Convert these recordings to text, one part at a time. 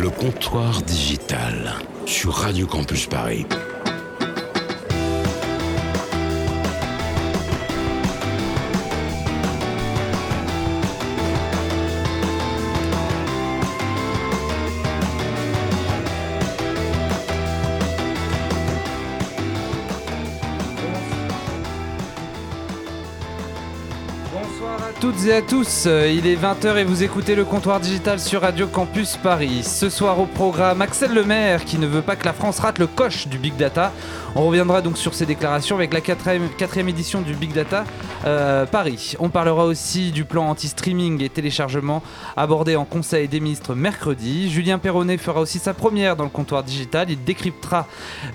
Le comptoir digital sur Radio Campus Paris. Et à tous, euh, il est 20h et vous écoutez le comptoir digital sur Radio Campus Paris. Ce soir au programme, Axel Lemaire qui ne veut pas que la France rate le coche du Big Data. On reviendra donc sur ses déclarations avec la quatrième, quatrième édition du Big Data euh, Paris. On parlera aussi du plan anti-streaming et téléchargement abordé en Conseil des ministres mercredi. Julien Perronnet fera aussi sa première dans le comptoir digital. Il décryptera,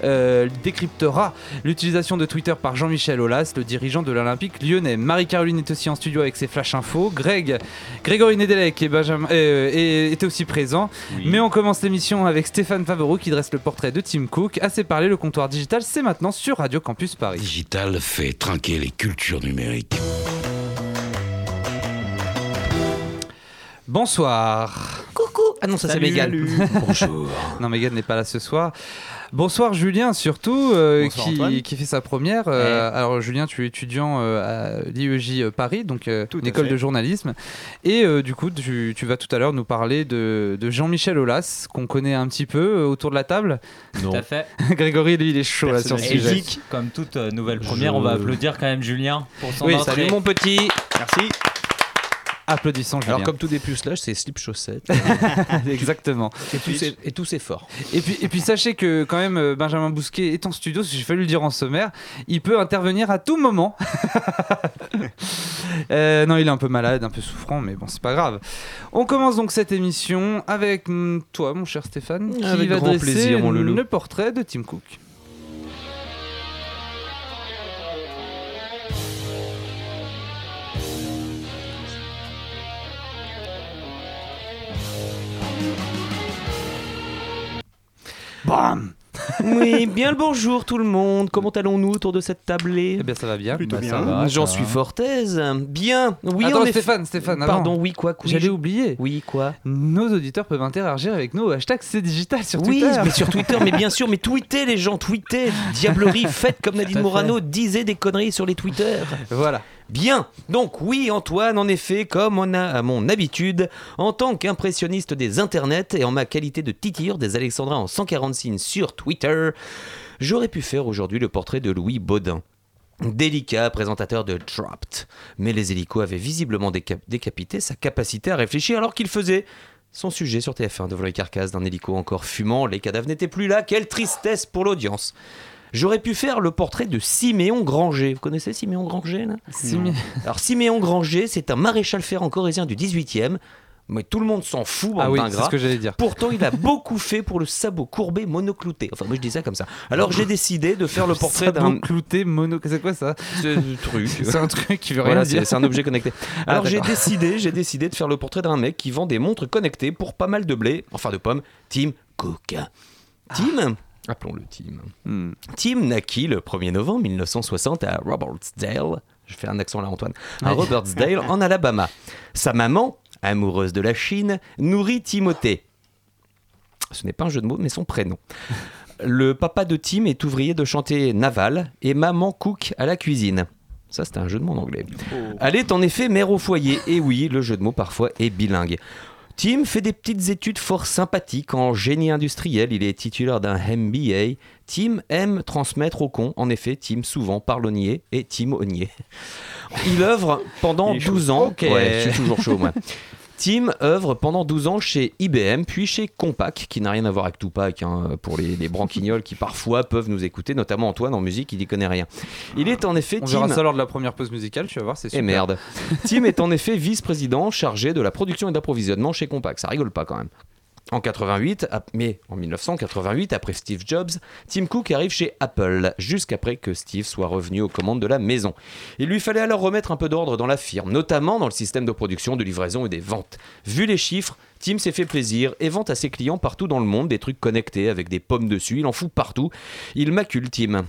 euh, décryptera l'utilisation de Twitter par Jean-Michel Aulas, le dirigeant de l'Olympique lyonnais. Marie-Caroline est aussi en studio avec ses Flash Info. Greg, Grégory Nedelec et Benjamin euh, étaient aussi présents. Mais on commence l'émission avec Stéphane Favreau qui dresse le portrait de Tim Cook. Assez parlé, le comptoir digital, c'est maintenant sur Radio Campus Paris. Digital fait trinquer les cultures numériques. Bonsoir. Coucou. Ah non, ça c'est Mégane. Bonjour. Non, Megan n'est pas là ce soir. Bonsoir Julien, surtout, euh, Bonsoir, qui, qui fait sa première. Euh, Alors Julien, tu es étudiant euh, à l'IEJ Paris, donc euh, une école fait. de journalisme. Et euh, du coup, tu, tu vas tout à l'heure nous parler de, de Jean-Michel Aulas, qu'on connaît un petit peu autour de la table. Tout à fait. Grégory, lui, il est chaud là sur ce Et sujet. Comme toute nouvelle première, on va applaudir quand même Julien pour son Oui, entrée. Salut mon petit. Merci. Applaudissons Julien. Alors comme tout dépucelage, c'est slip chaussette Exactement. et tout c'est et tout c'est fort. Et puis, et puis sachez que quand même euh, Benjamin Bousquet est en studio, j'ai fallu le dire en sommaire, il peut intervenir à tout moment. Euh, non, il est un peu malade, un peu souffrant, mais bon, c'est pas grave. On commence donc cette émission avec mm, toi, mon cher Stéphane, qui Avec va grand dresser plaisir, mon loulou. le portrait de Tim Cook. Bam Oui, bien le bonjour tout le monde. Comment allons-nous autour de cette tablée? Eh bien, ça va bien. Plutôt Bah, bien. J'en suis fort aise. Bien. Oui, Attends, en effet. Stéphane, Stéphane, avant. Pardon, oui quoi oui, J'allais je- oublier. Oui quoi Nos auditeurs peuvent interagir avec nous au hashtag c'est digital sur Oui, Twitter. mais sur Twitter, mais bien sûr, mais tweetez les gens, tweetez. Diablerie, faites comme Nadine Morano disait des conneries sur les Twitter. Voilà. Bien, donc oui Antoine, en effet, comme on a à mon habitude, en tant qu'impressionniste des internets et en ma qualité de titilleur des Alexandrins en 140 signes sur Twitter, j'aurais pu faire aujourd'hui le portrait de Louis Baudin. Délicat, présentateur de Dropped. Mais les hélicos avaient visiblement déca- décapité sa capacité à réfléchir alors qu'il faisait son sujet sur TF1 devant les carcasses d'un hélico encore fumant. Les cadavres n'étaient plus là. Quelle tristesse pour l'audience. J'aurais pu faire le portrait de Siméon Granger. Vous connaissez Siméon Granger là? Simi- alors Siméon Granger, c'est un maréchal ferrant corésien du 18e, mais tout le monde s'en fout, Ah oui, c'est ce que j'allais dire. Pourtant, il a beaucoup fait pour le sabot courbé monoclouté. Enfin, moi je dis ça comme ça. Alors j'ai décidé de faire le portrait d'un Sabot clouté mono. C'est quoi ça? Ce truc. C'est un truc qui veut rien Voilà, dire. c'est c'est un objet connecté. Ah, Alors j'ai décidé, j'ai décidé de faire le portrait d'un mec qui vend des montres connectées pour pas mal de blé, enfin de pommes. Tim Cook. Tim, appelons-le Tim. Hmm. Tim naquit le 1er novembre 1960 à Robertsdale. Je fais un accent là, Antoine. À Ouais. Robertsdale, en Alabama. Sa maman, amoureuse de la Chine, nourrit Timothée. Ce n'est pas un jeu de mots, mais son prénom. Le papa de Tim est ouvrier de chantier naval et maman cook à la cuisine. Ça, c'était un jeu de mots en anglais. Elle est en effet mère au foyer. Et oui, le jeu de mots parfois est bilingue. Tim fait des petites études fort sympathiques en génie industriel. Il est titulaire d'un MBA. Tim aime transmettre au con. En effet, Tim souvent parle au niais et Tim au niais. Il œuvre pendant Il est chaud. 12 ans. Ok. Ouais, je suis toujours chaud, moi. Tim œuvre pendant 12 ans chez IBM, puis chez Compaq, qui n'a rien à voir avec Tupac, hein, pour les, les branquignols qui parfois peuvent nous écouter, notamment Antoine en musique, il n'y connaît rien. Il est en effet On Tim. verra ça lors de la première pause musicale, tu vas voir, c'est Et super. merde. Tim est en effet vice-président chargé de la production et d'approvisionnement chez Compaq. Ça rigole pas quand même. En 88, ap- mais en 1988, après Steve Jobs, Tim Cook arrive chez Apple, jusqu'après que Steve soit revenu aux commandes de la maison. Il lui fallait alors remettre un peu d'ordre dans la firme, notamment dans le système de production, de livraison et des ventes. Vu les chiffres, Tim s'est fait plaisir et vend à ses clients partout dans le monde des trucs connectés avec des pommes dessus. Il en fout partout. Il macule Tim.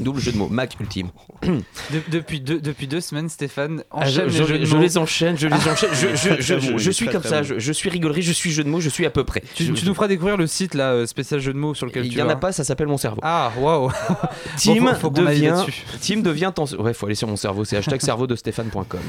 Double jeu de mots, Mac ultime. De- depuis, deux, depuis deux semaines, Stéphane Ah, je, enchaîne je- les jeux de je mots. les enchaîne, je les enchaîne. Je, je- il suis comme ça, je, je suis rigolerie, je suis jeu de mots, je suis à peu près. Tu, Je- tu nous feras découvrir le site là, euh, spécial jeu de mots sur lequel Il tu y en vas. a pas, ça s'appelle mon cerveau. Ah, waouh Tim Bon, faut- faut qu'on aille devient. Tim devient ton. Ouais, faut aller sur mon cerveau, c'est hashtag cerveau de Stéphane.com.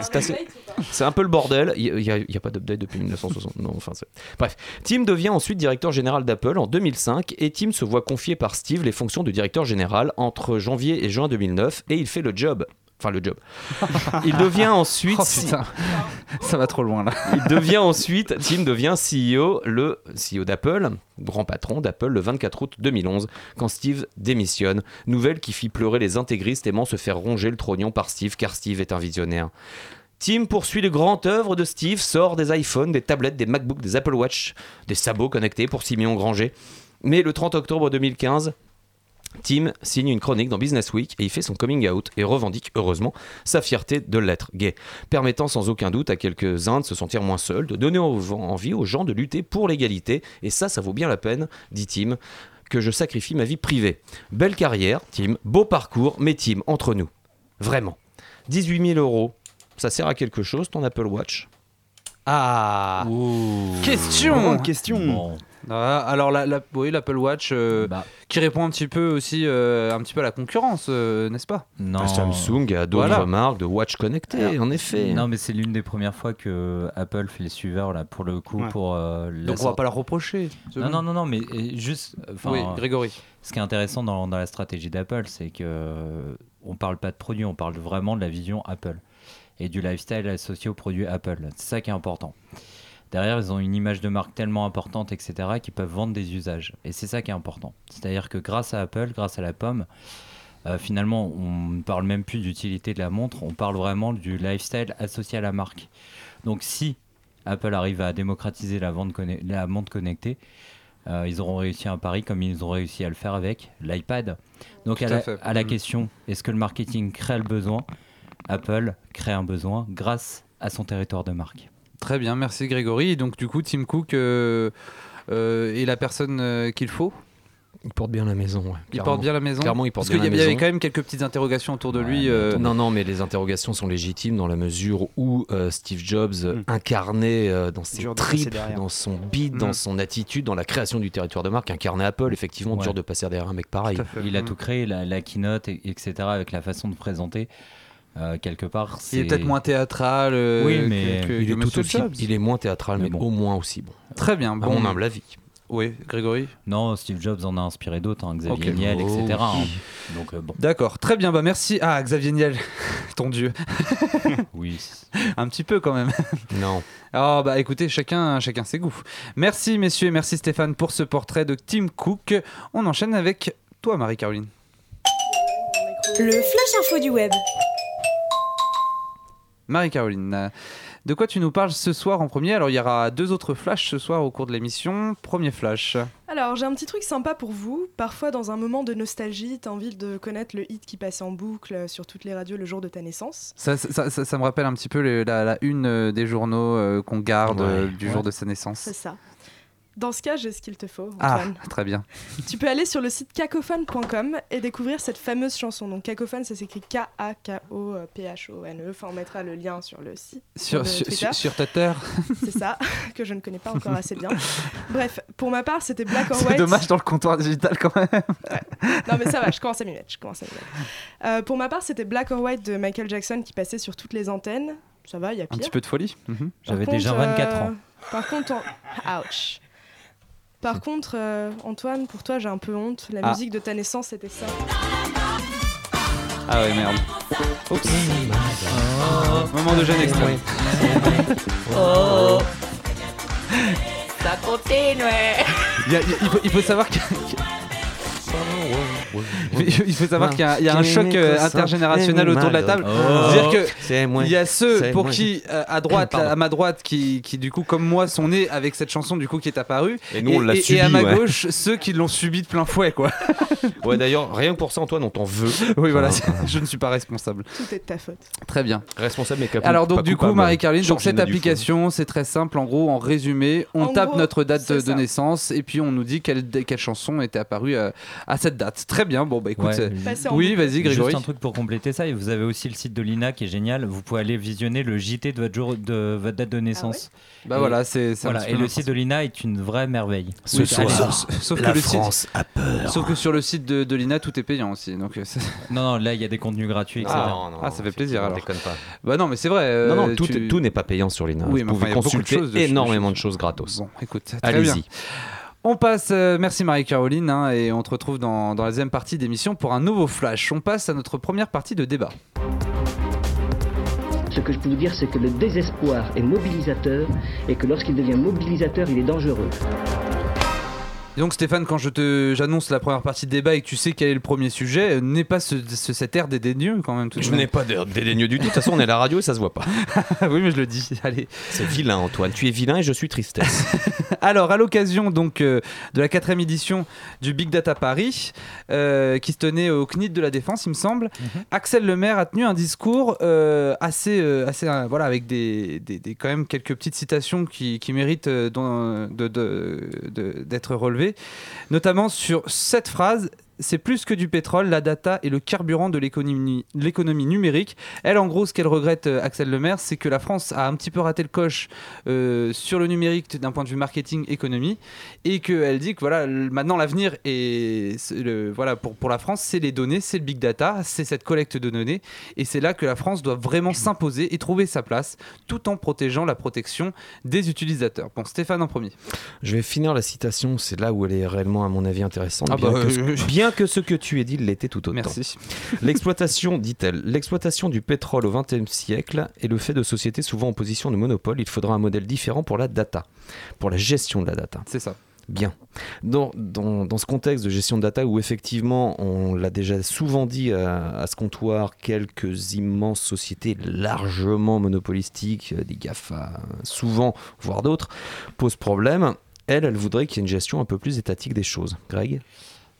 C'est assez- C'est un peu le bordel. Il n'y a, il y a pas d'update depuis 1960. Non, enfin, Bref. Tim devient ensuite directeur général d'Apple en 2005 et Tim se voit confier par Steve les fonctions de directeur général entre janvier et juin 2009 et il fait le job. Enfin, le job. Il devient ensuite. Oh putain, ça va trop loin là. Il devient ensuite, Tim devient CEO, le CEO d'Apple, grand patron d'Apple, le 24 août 2011, quand Steve démissionne. Nouvelle qui fit pleurer les intégristes aimant se faire ronger le trognon par Steve, car Steve est un visionnaire. Tim poursuit le grand œuvre de Steve, sort des iPhones, des tablettes, des MacBooks, des Apple Watch, des sabots connectés pour Simeon Granger. Mais le 30 octobre 2015, Tim signe une chronique dans Business Week et il fait son coming out et revendique heureusement sa fierté de l'être gay, permettant sans aucun doute à quelques-uns de se sentir moins seuls, de donner envie aux gens de lutter pour l'égalité. Et ça, ça vaut bien la peine, dit Tim, que je sacrifie ma vie privée. Belle carrière, Tim, beau parcours, mais Tim, entre nous, vraiment. 18 000 euros, ça sert à quelque chose ton Apple Watch? Ah Question question. Bon, Ah, Alors, la, la- oui, l'Apple Watch euh, bah, qui répond un petit peu aussi euh, un petit peu à la concurrence, euh, n'est-ce pas? Non. Ah, Samsung a d'autres Voilà. marques de watch connectées, en effet. Non, mais c'est l'une des premières fois que Apple fait les suiveurs là pour le coup Ouais. pour euh, Donc, on va sorte- pas la reprocher. Non, non, non, non, mais juste. Oui, Grégory. ce qui est intéressant dans, dans la stratégie d'Apple, c'est que euh, on parle pas de produit, on parle vraiment de la vision Apple et du lifestyle associé au produit Apple. C'est ça qui est important. Derrière, ils ont une image de marque tellement importante, etc., qu'ils peuvent vendre des usages. Et c'est ça qui est important. C'est-à-dire que grâce à Apple, grâce à la pomme, euh, finalement, on ne parle même plus d'utilité de la montre, on parle vraiment du lifestyle associé à la marque. Donc si Apple arrive à démocratiser la, vente la montre connectée, euh, ils auront réussi un pari comme ils ont réussi à le faire avec l'iPad. Donc à à la, fait. à la Mhm. question, est-ce que le marketing crée le besoin? Apple crée un besoin grâce à son territoire de marque. Très bien, merci Grégory. Et donc, du coup, Tim Cook euh, euh, est la personne euh, qu'il faut? Il porte bien la maison. ouais, Il porte bien la maison Clairement, il porte Parce qu'il y, la avait quand même quelques petites interrogations autour de Ouais, lui. euh. Non, non, mais les interrogations sont légitimes dans la mesure où euh, Steve Jobs Mm. incarnait euh, dans ses Dur tripes, dans son beat, Mm. dans son attitude, dans la création du territoire de marque, incarnait Apple. Effectivement, Ouais. dur de passer derrière un mec pareil. Il a Mm. tout créé, la, la keynote, et- etc., avec la façon de présenter. Euh, quelque part, Il est c'est- peut-être moins théâtral euh, Oui, mais que, Il que est tout aussi, Jobs. il est moins théâtral, mais, Mais bon. au moins aussi bon. Très bien. À Bon, mon humble avis. oui, Grégory? Non, Steve Jobs en a inspiré d'autres, hein, Xavier. Niel, Oh, etc. hein. oui. Donc euh, bon, D'accord, très bien. Bah merci. Ah, Xavier Niel, ton dieu. oui. Un petit peu quand même. Non. Ah bah écoutez, chacun, chacun ses goûts. Merci messieurs et merci Stéphane pour ce portrait de Tim Cook. On enchaîne avec toi Marie-Caroline. Le flash info du web. Marie-Caroline, de quoi tu nous parles ce soir en premier? Alors il y aura deux autres flashs ce soir au cours de l'émission. Premier flash. Alors, j'ai un petit truc sympa pour vous. Parfois, dans un moment de nostalgie, t'as envie de connaître le hit qui passait en boucle sur toutes les radios le jour de ta naissance. Ça, ça, ça- ça me rappelle un petit peu le- la, la une euh, des journaux euh, qu'on garde Ouais. euh, du Ouais. jour de sa naissance. C'est ça. Dans ce cas, j'ai ce qu'il te faut, Ah, très bien. Tu peux aller sur le site cacophone.com et découvrir cette fameuse chanson. Donc, cacophone, ça s'écrit K-A-K-O-P-H-O-N-E. Enfin, on mettra le lien sur le site. Sur, sur, Twitter. sur, sur Twitter. C'est ça, que je ne connais pas encore assez bien. Bref, pour ma part, c'était Black or C'est White. dommage dans le comptoir digital quand même. Non mais ça va, je commence à m'y mettre. Je commence à m'y mettre. Euh, pour ma part, c'était Black or White de Michael Jackson qui passait sur toutes les antennes. Ça va, il y a Un pire. petit peu de folie. Mhm. J'avais déjà 24 euh, ans. Par contre, en- ouch. Par contre, euh, Antoine, pour toi, j'ai un peu honte. La Ah. musique de ta naissance, c'était ça. Ah ouais merde. Oups. Moment de gêne extrême. Il, y a- il y a- il faut, il faut savoir qu'il y a- il faut savoir qu'il y a, il y a un choc euh, intergénérationnel autour de la table. Oh. C'est-à-dire que C'est moi. il y a ceux pour moi. qui euh, à droite, à ma droite, qui, qui du coup comme moi sont nés avec cette chanson du coup qui est apparue. Et nous, on l'a subi. et à ma ouais. gauche, ceux qui l'ont subi de plein fouet quoi. Ouais, d'ailleurs, rien que pour ça, Antoine, on t'en veut. Oui voilà, Ah. je ne suis pas responsable. Tout est de ta faute. Très bien. Responsable, mais capable. Alors donc du coup. Marie-Caroline, Georgina cette application c'est très simple en gros en résumé, on En tape gros, notre date de, ça. naissance et puis on nous dit quelle, quelle chanson était apparue euh, à cette date. Très bien. Bon, bah écoute. Ouais, en Oui, vas-y, Grégory. Juste un truc pour compléter ça, et vous avez aussi le site de l'INA qui est génial. Vous pouvez aller visionner le JT de votre, jour, de votre date de naissance. Bah Et- voilà, c'est voilà, et le site de l'INA est une vraie merveille. Ce Oui, soir, sauf- que le site- France a peur. Sauf que sur le site de, de l'INA, tout est payant aussi. Donc, euh, Non, non, là il y a des contenus gratuits, etc. Ah, ah, ça fait plaisir, alors. Déconne pas. bah non, mais c'est vrai. euh, non, non, tout, tu- tout n'est pas payant sur l'INA. Oui, Vous pouvez consulter énormément de choses gratos. Bon, écoute. Allez-y. On passe, euh, merci Marie-Caroline, hein, et on te retrouve dans, dans la deuxième partie d'émission pour un nouveau flash. On passe à notre première partie de débat. Ce que je peux vous dire, c'est que le désespoir est mobilisateur et que lorsqu'il devient mobilisateur, il est dangereux. Et donc Stéphane, quand je te j'annonce la première partie de débat et que tu sais quel est le premier sujet, euh, n'est pas ce, ce- cet air dédaigneux quand même tout Je n'ai pas de- dédaigneux du tout. De toute façon, on est à la radio et ça se voit pas. oui, mais je le dis. Allez. C'est vilain, Antoine. Tu es vilain et je suis tristesse. Alors, à l'occasion donc euh, de la quatrième édition du Big Data Paris, euh, qui se tenait au CNIT de la Défense, il me semble, Axel Lemaire a tenu un discours euh, assez, euh, assez euh, voilà, avec des, des- des- quand même quelques petites citations qui, qui méritent euh, d'en- de- de- de- d'être relevées, notamment sur cette phrase. C'est plus que du pétrole, la data est le carburant de l'économie numérique. Elle, en gros, ce qu'elle regrette, euh, Axel Lemaire, c'est que la France a un petit peu raté le coche euh, sur le numérique d'un point de vue marketing économie et qu'elle dit que voilà maintenant l'avenir est c'est le- voilà pour, pour la France c'est les données c'est le big data c'est cette collecte de données et c'est là que la France doit vraiment s'imposer et trouver sa place tout en protégeant la protection des utilisateurs bon Stéphane en premier Je vais finir la citation. C'est là où elle est réellement, à mon avis, intéressante. Ah bien, bah, que, euh, bien que ce que tu aies dit l'était tout autant. merci L'exploitation, dit-elle, l'exploitation du pétrole au XXe siècle est le fait de sociétés souvent en position de monopole. Il faudra un modèle différent pour la data, pour la gestion de la data. c'est ça Bien. Dans, dans, dans ce contexte de gestion de data où effectivement, on l'a déjà souvent dit à, à ce comptoir, quelques immenses sociétés largement monopolistiques, euh, des GAFA, souvent, voire d'autres, posent problème. Elle, elle voudrait qu'il y ait une gestion un peu plus étatique des choses. Greg?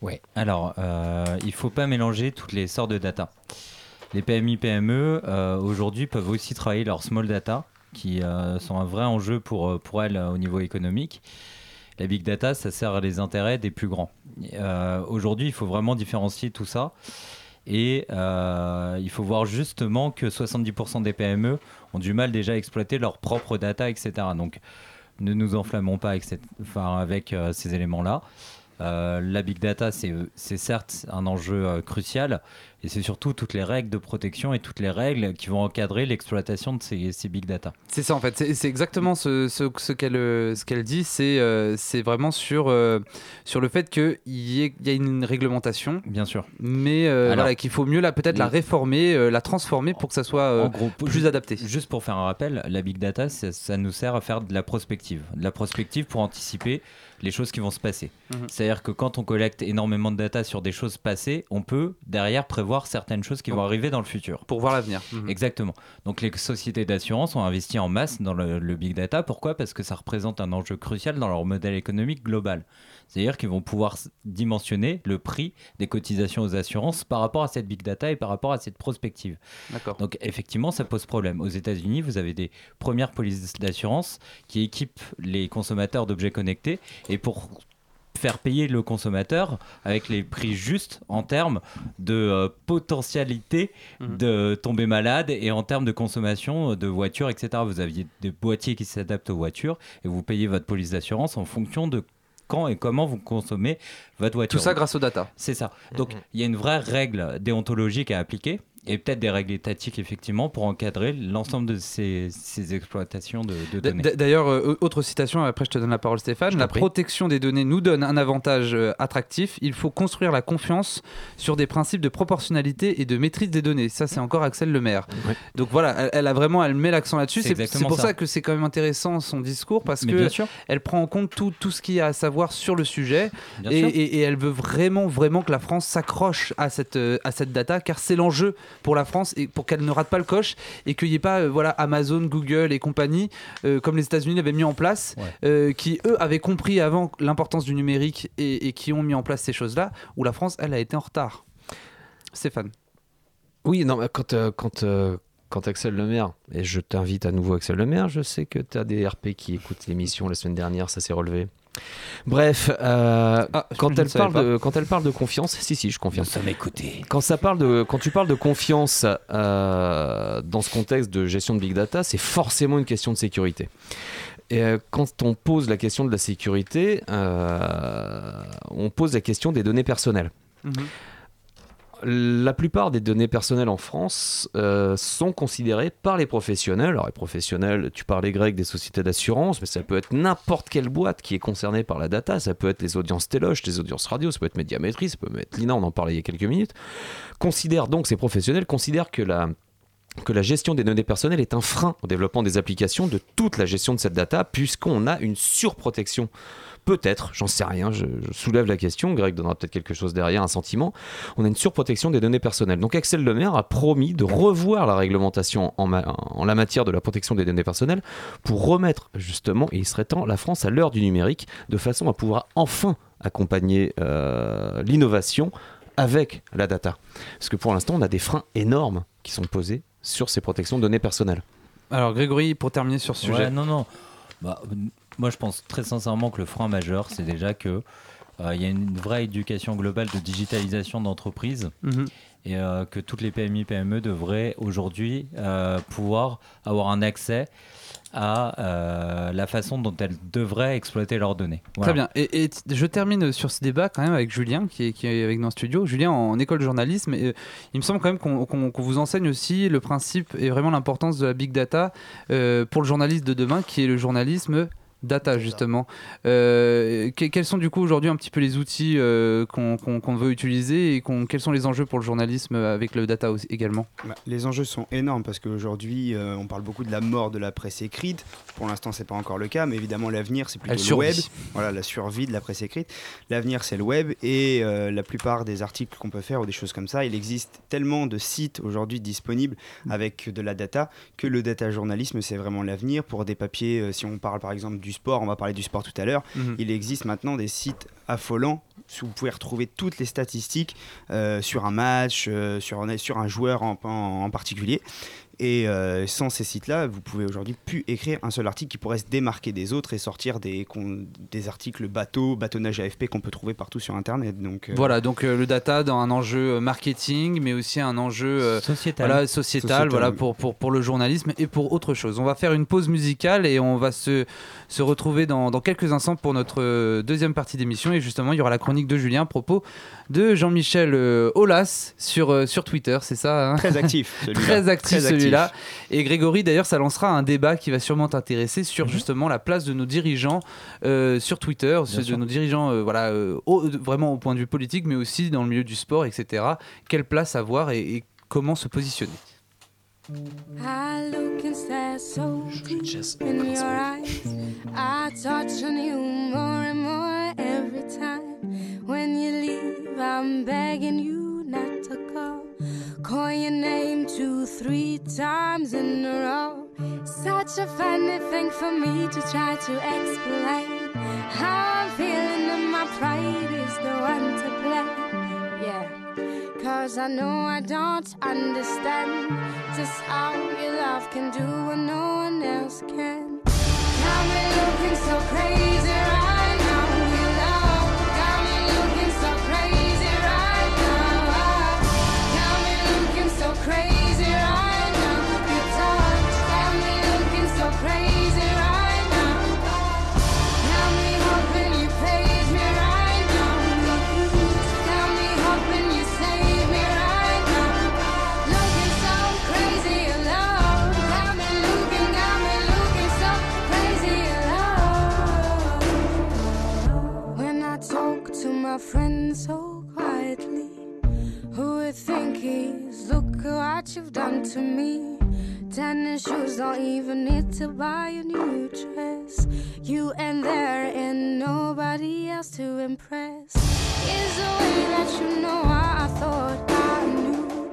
Ouais. Alors, euh, il faut pas mélanger toutes les sortes de data. Les PMI, PME, euh, aujourd'hui, peuvent aussi travailler leur small data, qui euh, sont un vrai enjeu pour, pour elles au niveau économique. La big data, ça sert les intérêts des plus grands. Aujourd'hui, il faut vraiment différencier tout ça. Et il faut voir justement que 70% des PME ont du mal déjà à exploiter leur propre data, etc. Donc, ne nous enflammons pas avec, ces éléments-là. Euh, la big data, c'est certes un enjeu euh, crucial, et c'est surtout toutes les règles de protection et toutes les règles qui vont encadrer l'exploitation de ces, ces big data. C'est ça en fait, c'est exactement ce, ce, ce qu'elle dit, c'est euh, vraiment sur, sur le fait qu'il y, ait- il y a une réglementation, Bien sûr. mais voilà, qu'il faut mieux peut-être la réformer, la transformer pour que ça soit en gros, plus adapté. Juste pour faire un rappel, la big data, ça, ça nous sert à faire de la prospective. De la prospective pour anticiper les choses qui vont se passer. Mhm. C'est-à-dire que quand on collecte énormément de data sur des choses passées, on peut derrière prévoir certaines choses qui vont arriver dans le futur. Pour voir l'avenir. Mhm. Exactement. Donc les sociétés d'assurance ont investi en masse dans le, le big data. Pourquoi? Parce que ça représente un enjeu crucial dans leur modèle économique global. C'est-à-dire qu'ils vont pouvoir dimensionner le prix des cotisations aux assurances par rapport à cette big data et par rapport à cette prospective. Donc effectivement, ça pose problème. Aux États-Unis, vous avez des premières polices d'assurance qui équipent les consommateurs d'objets connectés et pour faire payer le consommateur avec les prix justes en termes de euh, potentialité Mhm. de tomber malade et en termes de consommation de voitures, etc. Vous aviez des boîtiers qui s'adaptent aux voitures et vous payez votre police d'assurance en fonction de quand et comment vous consommez votre voiture. Tout ça grâce aux data. C'est ça. Donc il y a une vraie règle déontologique à appliquer et peut-être des règles étatiques effectivement pour encadrer l'ensemble de ces, ces exploitations de, données. D'ailleurs, euh, autre citation, après je te donne la parole Stéphane, la prie. protection des données nous donne un avantage euh, attractif, il faut construire la confiance sur des principes de proportionnalité et de maîtrise des données. Ça c'est encore Axel Lemaire. Ouais. Donc voilà, elle, elle a vraiment, elle met l'accent là-dessus. C'est pour ça. ça. que c'est quand même intéressant son discours parce Mais que elle prend en compte tout, tout ce qu'il y a à savoir sur le sujet bien et, sûr. Et- et elle veut vraiment, vraiment que la France s'accroche à cette, euh, à cette data car c'est l'enjeu pour la France et pour qu'elle ne rate pas le coche et qu'il n'y ait pas euh, voilà, Amazon, Google et compagnie, euh, comme les États-Unis l'avaient mis en place, Ouais. qui eux avaient compris avant l'importance du numérique et, et qui ont mis en place ces choses-là, où la France, elle, a été en retard. Stéphane. Oui, non, quand, euh, quand, euh, quand Axel Lemaire, et je t'invite à nouveau Axel Lemaire, je sais que tu as des RP qui écoutent l'émission la semaine dernière, ça s'est relevé. Bref, euh, Ah, quand, elle parle de, quand elle parle de confiance, si, si, je confirme. sommes écoutés. Quand, ça parle de, quand tu parles de confiance euh, dans ce contexte de gestion de big data, c'est forcément une question de sécurité. Et euh, quand on pose la question de la sécurité, on pose la question des données personnelles. Mhm. La plupart des données personnelles en France euh, sont considérées par les professionnels. Alors les professionnels, tu parlais grec des sociétés d'assurance, mais ça peut être n'importe quelle boîte qui est concernée par la data. Ça peut être les audiences téloches, les audiences radio, ça peut être Médiamétrie, ça peut être l'INA, on en parlait il y a quelques minutes. Considèrent donc, ces professionnels considèrent que la, que la gestion des données personnelles est un frein au développement des applications de toute la gestion de cette data, puisqu'on a une surprotection. Peut-être, j'en sais rien, je, je soulève la question, Greg donnera peut-être quelque chose derrière, un sentiment. On a une surprotection des données personnelles. Donc Axel Lemaire a promis de revoir la réglementation en, ma- en la matière de la protection des données personnelles pour remettre justement, et il serait temps, la France à l'heure du numérique, de façon à pouvoir enfin accompagner euh, l'innovation avec la data. Parce que pour l'instant, on a des freins énormes qui sont posés sur ces protections de données personnelles. Alors Grégory, pour terminer sur ce sujet. Ouais, non, non. Bah, moi, je pense très sincèrement que le frein majeur, c'est déjà que euh, il y a une vraie éducation globale de digitalisation d'entreprise Mhm. et euh, que toutes les PMI, PME devraient aujourd'hui euh, pouvoir avoir un accès à la façon dont elles devraient exploiter leurs données. Voilà. Très bien. Et, je termine sur ce débat quand même avec Julien, qui est, qui est avec nous en studio. Julien, en école de journalisme, et, il me semble quand même qu'on vous enseigne aussi le principe et vraiment l'importance de la big data pour le journaliste de demain, qui est le journalisme data justement. Euh, que- quels sont du coup aujourd'hui un petit peu les outils euh, qu'on veut utiliser et quels sont les enjeux pour le journalisme avec le data aussi, également? Bah, les enjeux sont énormes parce qu'aujourd'hui, euh, on parle beaucoup de la mort de la presse écrite. Pour l'instant, c'est pas encore le cas, mais évidemment, l'avenir, c'est plutôt le web. Voilà, la survie de la presse écrite. L'avenir, c'est le web et euh, la plupart des articles qu'on peut faire ou des choses comme ça, il existe tellement de sites aujourd'hui disponibles avec de la data que le data journalisme, c'est vraiment l'avenir. Pour des papiers, euh, si on parle par exemple du sport, on va parler du sport tout à l'heure, Mhm. il existe maintenant des sites affolants où vous pouvez retrouver toutes les statistiques euh, sur un match, euh, sur, un, sur un joueur en, en- en particulier. Et euh, sans ces sites-là, vous pouvez aujourd'hui plus écrire un seul article qui pourrait se démarquer des autres et sortir des, articles bateau, bâtonnage AFP qu'on peut trouver partout sur Internet. Donc, euh, Voilà, donc euh, le data dans un enjeu marketing, mais aussi un enjeu euh, Sociétal. voilà, sociétal, Sociétal, voilà, pour, pour, pour le journalisme et pour autre chose. On va faire une pause musicale et on va se, se retrouver dans, dans quelques instants pour notre deuxième partie d'émission. Et justement, il y aura la chronique de Julien à propos de Jean-Michel euh, Aulas sur, euh, sur Twitter, c'est ça hein? Très actif, celui-là. Très actif Très actif. Celui-là. Et Grégory, d'ailleurs, ça lancera un débat qui va sûrement t'intéresser Mhm. sur justement la place de nos dirigeants euh, sur Twitter, de sûr. nos dirigeants euh, voilà, euh, au- vraiment au point de vue politique, mais aussi dans le milieu du sport, etc. Quelle place avoir et, et comment se positionner? I look and stare so deep in your eyes. I touch on you more and more every time. Times in a row. Such a funny thing for me to try to explain. How I'm feeling and my pride is the one to blame. Yeah. Cause I know I don't understand just how your love can do what no one else can. Got me looking so crazy he's look what you've done to me. Tennis shoes don't even need to buy a new dress. You and there and nobody else to impress. Is the way that you know I thought I knew.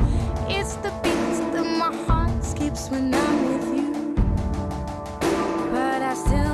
It's the beat that my heart skips when I'm with you. But I still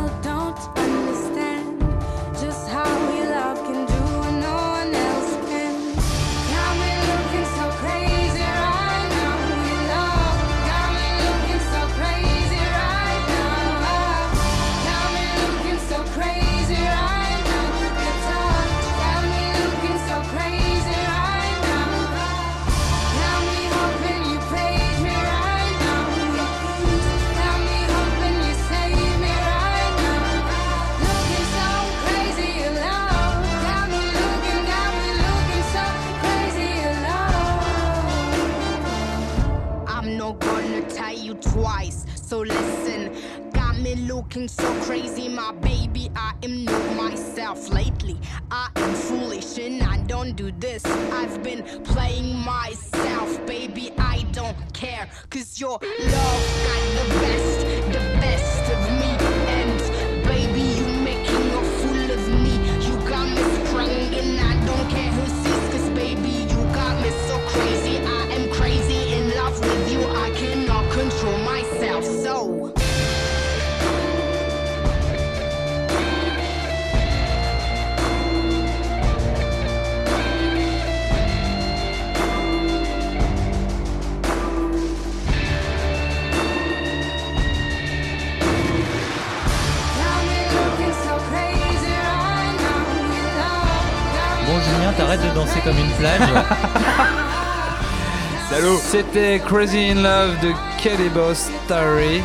C'était Crazy in Love de Boss Story.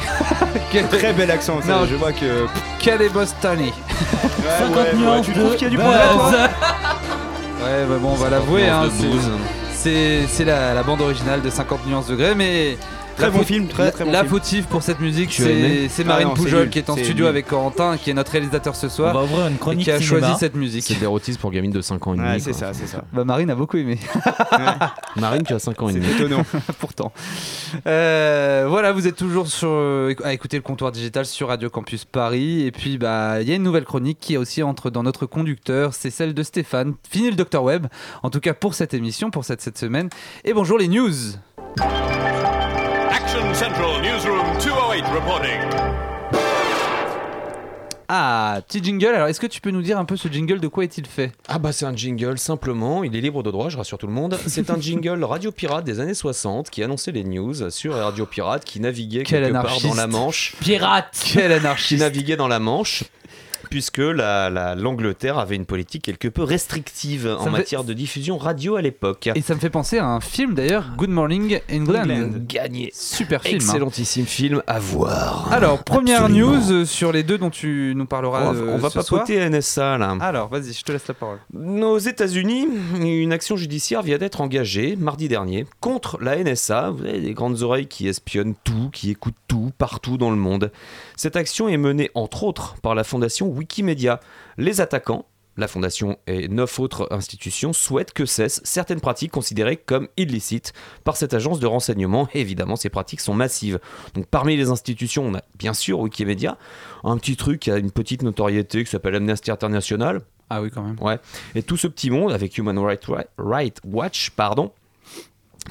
Très bel accent, ça, Non. je vois que. Boss Tony. 50 nuances tu trouves qu'il y a du progrès, toi buzz. Ouais, bah bon, on va l'avouer, hein, c'est la, la bande originale de 50 nuances degrés, mais Très bon film, très, très bon la film. fautive pour cette musique, c'est c'est Ah Marine non, c'est Poujol qui est en c'est studio avec Corentin, qui est notre réalisateur ce On soir, va ouvrir une et chronique qui a cinéma. choisi cette musique. C'est l'érotisme pour gamine de 5 ans et demi. Ouais, c'est ça, c'est ça. Bah Marine a beaucoup aimé, Marine, tu as 5 ans et C'est demi. étonnant. pourtant. Euh, voilà, vous êtes toujours sur, euh, à écouter le comptoir digital sur Radio Campus Paris. Et puis, bah, il y a une nouvelle chronique qui aussi entre dans notre conducteur. C'est celle de Stéphane. Fini le Dr Web. En tout cas pour cette émission, pour cette, cette semaine. Et bonjour les news. Action Central Newsroom 208 reporting. Ah, petit jingle. Alors, est-ce que tu peux nous dire un peu ce jingle? De quoi est-il fait? Ah bah c'est un jingle simplement, il est libre de droit, je rassure tout le monde. C'est un jingle Radio Pirate des années 60 qui annonçait les news sur Radio Pirates qui naviguaient Quel quelque part dans la Manche. Pirate Quel Qui anarchiste naviguait dans la Manche. Puisque la- la- l'Angleterre avait une politique quelque peu restrictive en fait- matière de diffusion radio à l'époque. Et ça me fait penser à un film d'ailleurs, Good Morning England. England. Gagné. Super film. hein. Excellentissime film à voir. Alors, première Absolument. news euh, sur les deux dont tu nous parleras. on va, euh, on va ce soir. papoter NSA là. Alors, vas-y, je te laisse la parole. Aux États-Unis, une action judiciaire vient d'être engagée mardi dernier contre la NSA. Vous avez des grandes oreilles qui espionnent tout, qui écoutent tout, partout dans le monde. Cette action est menée entre autres par la fondation Wikimedia. Les attaquants, la fondation et neuf autres institutions souhaitent que cessent certaines pratiques considérées comme illicites par cette agence de renseignement. Et évidemment, ces pratiques sont massives. Donc, parmi les institutions, on a bien sûr Wikimedia, un petit truc qui a une petite notoriété qui s'appelle Amnesty International. Ah oui, quand même. Ouais. Et tout ce petit monde, avec Human Rights Right Watch, pardon,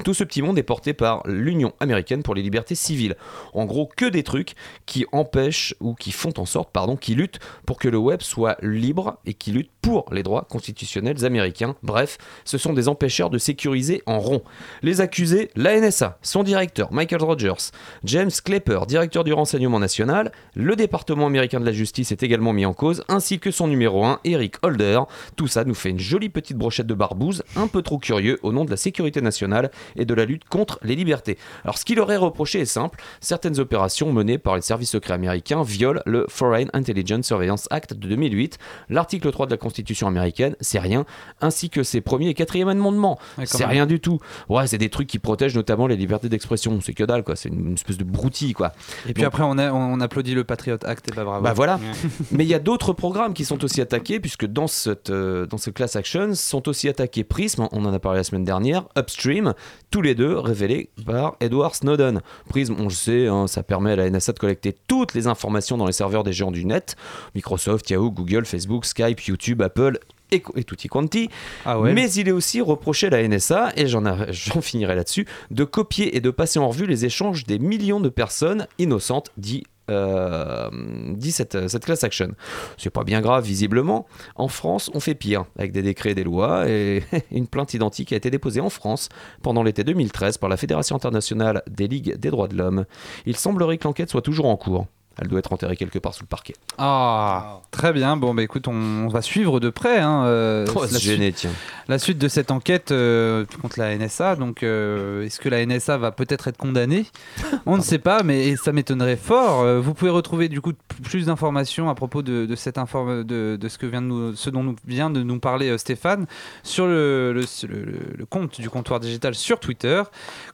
tout ce petit monde est porté par l'Union américaine pour les libertés civiles. En gros, que des trucs qui empêchent ou qui font en sorte, pardon, qui luttent pour que le web soit libre et qui luttent pour les droits constitutionnels américains. Bref, ce sont des empêcheurs de sécuriser en rond. Les accusés, la NSA, son directeur Michael Rogers, James Clapper, directeur du renseignement national, le département américain de la justice est également mis en cause, ainsi que son numéro 1, Eric Holder. Tout ça nous fait une jolie petite brochette de barbouze, un peu trop curieux au nom de la sécurité nationale et de la lutte contre les libertés. Alors ce qu'il aurait reproché est simple, certaines opérations menées par les services secrets américains violent le Foreign Intelligence Surveillance Act de 2008, l'article 3 de la Constitution américaine, c'est rien, ainsi que ses premiers et quatrième amendements, Ouais, c'est rien du tout. Ouais, c'est des trucs qui protègent notamment les libertés d'expression, c'est que dalle quoi, c'est une, une espèce de broutille quoi. Et puis après, on, a, on applaudit le Patriot Act et bah bravo. Bah voilà. Mais il y a d'autres programmes qui sont aussi attaqués, puisque dans cette, euh, dans ce class action sont aussi attaqués Prism, on en a parlé la semaine dernière, Upstream, tous les deux révélés par Edward Snowden. Prism, on le sait, hein, ça permet à la NSA de collecter toutes les informations dans les serveurs des géants du net, Microsoft, Yahoo, Google, Facebook, Skype, YouTube, Apple et, et tutti quanti. Ah ouais. Mais il est aussi reproché à la NSA, et j'en finirai là-dessus, de copier et de passer en revue les échanges des millions de personnes innocentes, dit, euh, dit cette, cette class action. C'est pas bien grave, visiblement. En France, on fait pire, avec des décrets et des lois, et une plainte identique a été déposée en France pendant l'été 2013 par la Fédération internationale des ligues des droits de l'homme. Il semblerait que l'enquête soit toujours en cours. Elle doit être enterrée quelque part sous le parquet. Ah, très bien. Bon, bah écoute, on, on va suivre de près hein, euh, Oh, la, c'est suite, gêné, tiens. la suite de cette enquête euh, contre la NSA. Donc, euh, est-ce que la NSA va peut-être être condamnée? On ne sait pas, mais ça m'étonnerait fort. Vous pouvez retrouver du coup plus d'informations à propos de, de cette informe, de, de ce que vient de nous, ce dont nous, vient de nous parler Stéphane sur le, le, le- le compte du comptoir digital sur Twitter.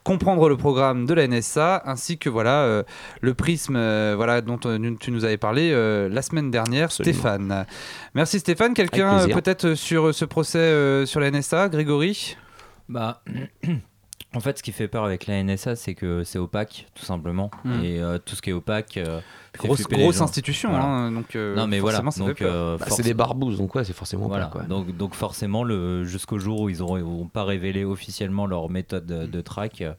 Comprendre le programme de la NSA ainsi que voilà euh, le prisme, euh, voilà dont euh, tu nous avais parlé euh, la semaine dernière, Absolument. Stéphane. Merci Stéphane. Quelqu'un peut-être sur ce procès euh, sur la NSA, Grégory? Bah, en fait, ce qui fait peur avec la NSA, c'est que c'est opaque, tout simplement. Hmm. Et euh, tout ce qui est opaque. euh, Grosse, institution, Voilà. hein, donc euh, non, mais voilà. Donc, euh, Bah, c'est des barbouzes, donc ouais, c'est forcément Voilà. pas quoi. Donc, donc forcément, le, jusqu'au jour où ils n'auront pas révélé officiellement leur méthode de, de track, euh,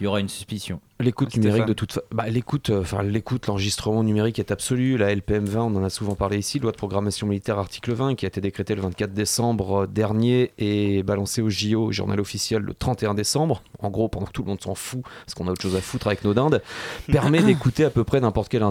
il y aura une suspicion. L'écoute Stéphane. numérique de toute bah, l'écoute euh, enfin l'écoute l'enregistrement numérique est absolu la LPM 20 on en a souvent parlé ici loi de programmation militaire article 20 qui a été décrétée le 24 décembre dernier et balancée au JO journal officiel le 31 décembre en gros pendant que tout le monde s'en fout parce qu'on a autre chose à foutre avec nos dindes permet d'écouter à peu près n'importe quel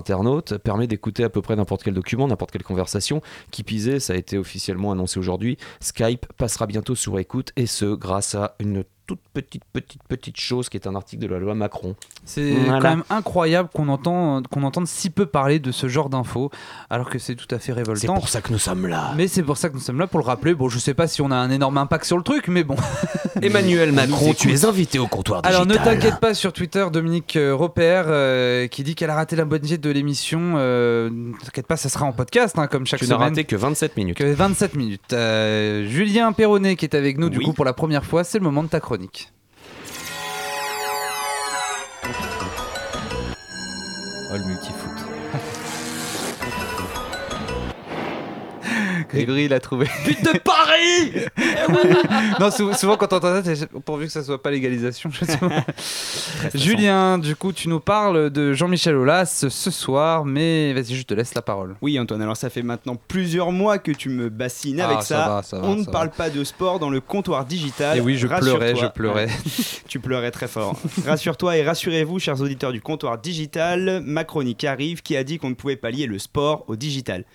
permet d'écouter à peu près n'importe quel document n'importe quelle conversation. Qui pisait ça a été officiellement annoncé aujourd'hui. Skype passera bientôt sur écoute et ce grâce à une toute petite petite petite chose qui est un article de la loi Macron C'est Voilà. quand même incroyable qu'on entend, qu'on entende si peu parler de ce genre d'infos, alors que c'est tout à fait c'est révoltant. pour ça que nous sommes là Mais c'est pour ça que nous sommes là pour le rappeler. Bon, je sais pas si on a un énorme impact sur le truc, mais bon. Emmanuel Macron, tu es invité au comptoir digital. Alors ne t'inquiète pas sur Twitter, Dominique euh, Repère euh, qui dit qu'elle a raté la bonne idée de l'émission. Euh, ne t'inquiète pas, ça sera en podcast hein, comme chaque Tu n'as semaine. raté que 27 minutes. Que 27 minutes. Euh, Julien Perronnet qui est avec nous du coup pour la première fois, c'est le moment de ta chronique. Oh, le multifoot. Grégory l'a trouvé. But de Paris non, sou- souvent quand on entend ça, c'est pourvu que ça soit pas légalisation. Julien, du coup, tu nous parles de Jean-Michel Aulas ce soir, mais vas-y, je te laisse la parole. Oui, Antoine, alors ça fait maintenant plusieurs mois que tu me bassines avec Ah, ça. ça va, ça va, On ne ça parle pas de sport dans le comptoir digital. Et oui, je pleurais, Rassure-toi. je pleurais. Tu pleurais très fort. Rassure-toi et rassurez-vous, chers auditeurs du comptoir digital, ma chronique arrive qui a dit qu'on ne pouvait pas lier le sport au digital?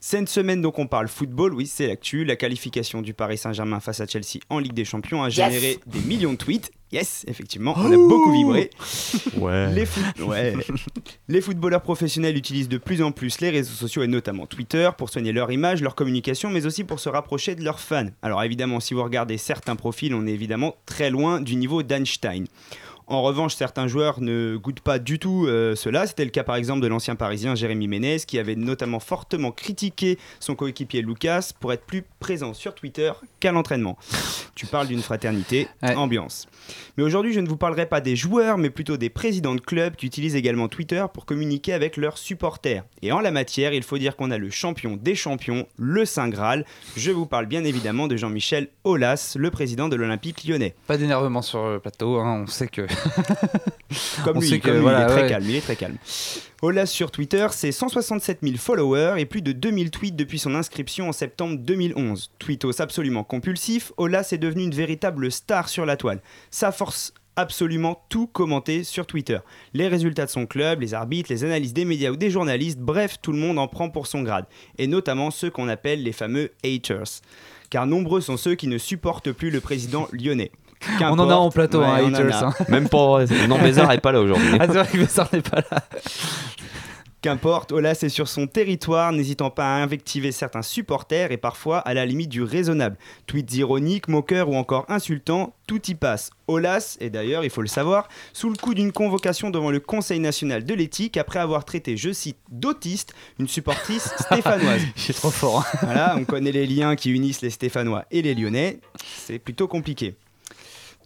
Cette semaine, donc, on parle football, oui, c'est l'actu. La qualification du Paris Saint-Germain face à Chelsea en Ligue des Champions a généré des millions de tweets. Yes, effectivement, on a beaucoup vibré. Ouais. Les, foot- ouais. Les footballeurs professionnels utilisent de plus en plus les réseaux sociaux et notamment Twitter pour soigner leur image, leur communication, mais aussi pour se rapprocher de leurs fans. Alors évidemment, si vous regardez certains profils, on est évidemment très loin du niveau d'Einstein. En revanche, certains joueurs ne goûtent pas du tout euh, cela. C'était le cas par exemple de l'ancien parisien Jérémy Ménez qui avait notamment fortement critiqué son coéquipier Lucas pour être plus présent sur Twitter qu'à l'entraînement. Tu parles d'une fraternité, Ouais. ambiance. Mais aujourd'hui, je ne vous parlerai pas des joueurs, mais plutôt des présidents de clubs qui utilisent également Twitter pour communiquer avec leurs supporters. Et en la matière, il faut dire qu'on a le champion des champions, le Saint Graal. Je vous parle bien évidemment de Jean-Michel Aulas, le président de l'Olympique lyonnais. Pas d'énervement sur le plateau, hein, on sait que. Comme On lui, sait que, comme lui, voilà, il est très ouais. calme, il est très calme. Olas sur Twitter, c'est 167 000 followers et plus de 2000 tweets depuis son inscription en septembre 2011. Tweetos absolument compulsif, Olas est devenu une véritable star sur la toile. Sa force absolument tout commenter sur Twitter. Les résultats de son club, les arbitres, les analyses des médias ou des journalistes, bref, tout le monde en prend pour son grade. Et notamment ceux qu'on appelle les fameux haters. Car nombreux sont ceux qui ne supportent plus le président lyonnais. On en a en plateau, hein, Ouais, haters. a. hein. Même pas. Non, Bézard est pas là aujourd'hui. Ah, c'est vrai que ça n'est pas là. Qu'importe, Olas est sur son territoire, n'hésitant pas à invectiver certains supporters et parfois à la limite du raisonnable. Tweets ironiques, moqueurs ou encore insultants, tout y passe. Olas est d'ailleurs, il faut le savoir, sous le coup d'une convocation devant le Conseil national de l'éthique après avoir traité, je cite, d'autiste une supportrice stéphanoise. Suis trop fort. hein. Voilà, on connaît les liens qui unissent les Stéphanois et les Lyonnais. C'est plutôt compliqué.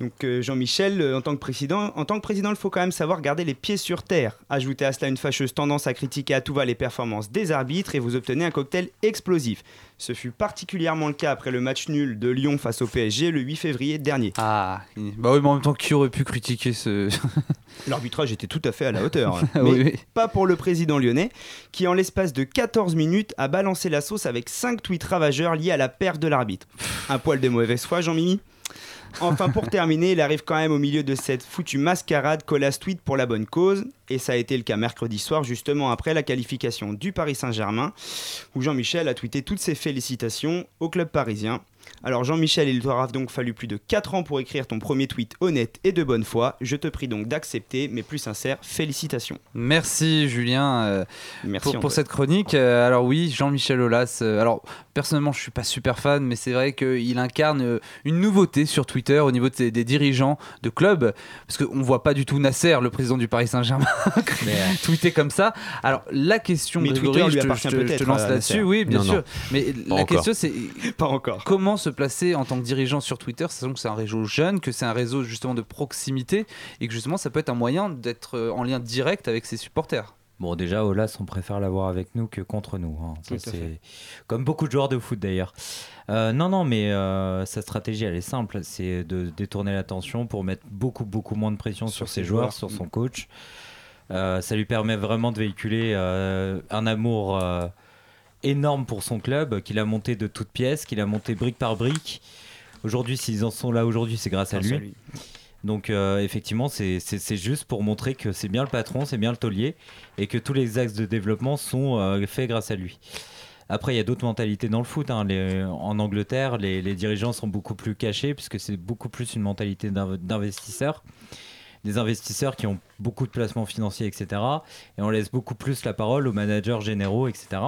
Donc euh, Jean-Michel, euh, en tant que président, en tant que président, il faut quand même savoir garder les pieds sur terre. Ajoutez à cela une fâcheuse tendance à critiquer à tout va les performances des arbitres et vous obtenez un cocktail explosif. Ce fut particulièrement le cas après le match nul de Lyon face au PSG le 8 février dernier. Ah, bah oui, mais en même temps, qui aurait pu critiquer ce. L'arbitrage était tout à fait à la hauteur. Mais oui, oui. pas pour le président lyonnais, qui en l'espace de 14 minutes a balancé la sauce avec 5 tweets ravageurs liés à la perte de l'arbitre. Un poil de mauvaise foi, Jean-Mimi? Enfin, pour terminer, il arrive quand même au milieu de cette foutue mascarade Colas tweet pour la bonne cause, et ça a été le cas mercredi soir, justement après la qualification du Paris Saint-Germain, où Jean-Michel a tweeté toutes ses félicitations au club parisien. Alors Jean-Michel, il t'aura donc fallu plus de 4 ans pour écrire ton premier tweet honnête et de bonne foi. Je te prie donc d'accepter mes plus sincères félicitations. Merci Julien euh, Merci pour, cette chronique. Euh, alors oui, Jean-Michel Aulas. euh, alors personnellement, je suis pas super fan, mais c'est vrai qu'il incarne une nouveauté sur Twitter au niveau de ses- des dirigeants de clubs, parce qu'on voit pas du tout Nasser, le président du Paris Saint-Germain, tweeter comme ça. Alors la question, Mais Grégory, Twitter lui je, te, appartient je te- je te peut-être, lance à là-dessus, oui, bien Non, sûr. non. Mais la encore. question, c'est Pas encore. comment se placer en tant que dirigeant sur Twitter, sachant que c'est un réseau jeune, que c'est un réseau justement de proximité, et que justement ça peut être un moyen d'être euh, en lien direct avec ses supporters. Bon, déjà, Olas, on préfère l'avoir avec nous que contre nous. hein. Ça, c'est. Comme beaucoup de joueurs de foot d'ailleurs. Euh, non, non, mais euh, sa stratégie, elle est simple. C'est de détourner l'attention pour mettre beaucoup, beaucoup moins de pression sur, Sur ses joueurs, joueurs. sur son coach. Euh, ça lui permet vraiment de véhiculer un amour énorme pour son club, qu'il a monté de toutes pièces, qu'il a monté brique par brique. Aujourd'hui, s'ils en sont là aujourd'hui, c'est grâce à lui. à lui. Donc euh, effectivement, c'est- juste pour montrer que c'est bien le patron, c'est bien le taulier, et que tous les axes de développement sont euh, faits grâce à lui. Après, il y a d'autres mentalités dans le foot. hein. Les- en Angleterre, les, les dirigeants sont beaucoup plus cachés, puisque c'est beaucoup plus une mentalité d'inv- d'investisseurs. Des investisseurs qui ont beaucoup de placements financiers, etc. Et on laisse beaucoup plus la parole aux managers généraux, etc.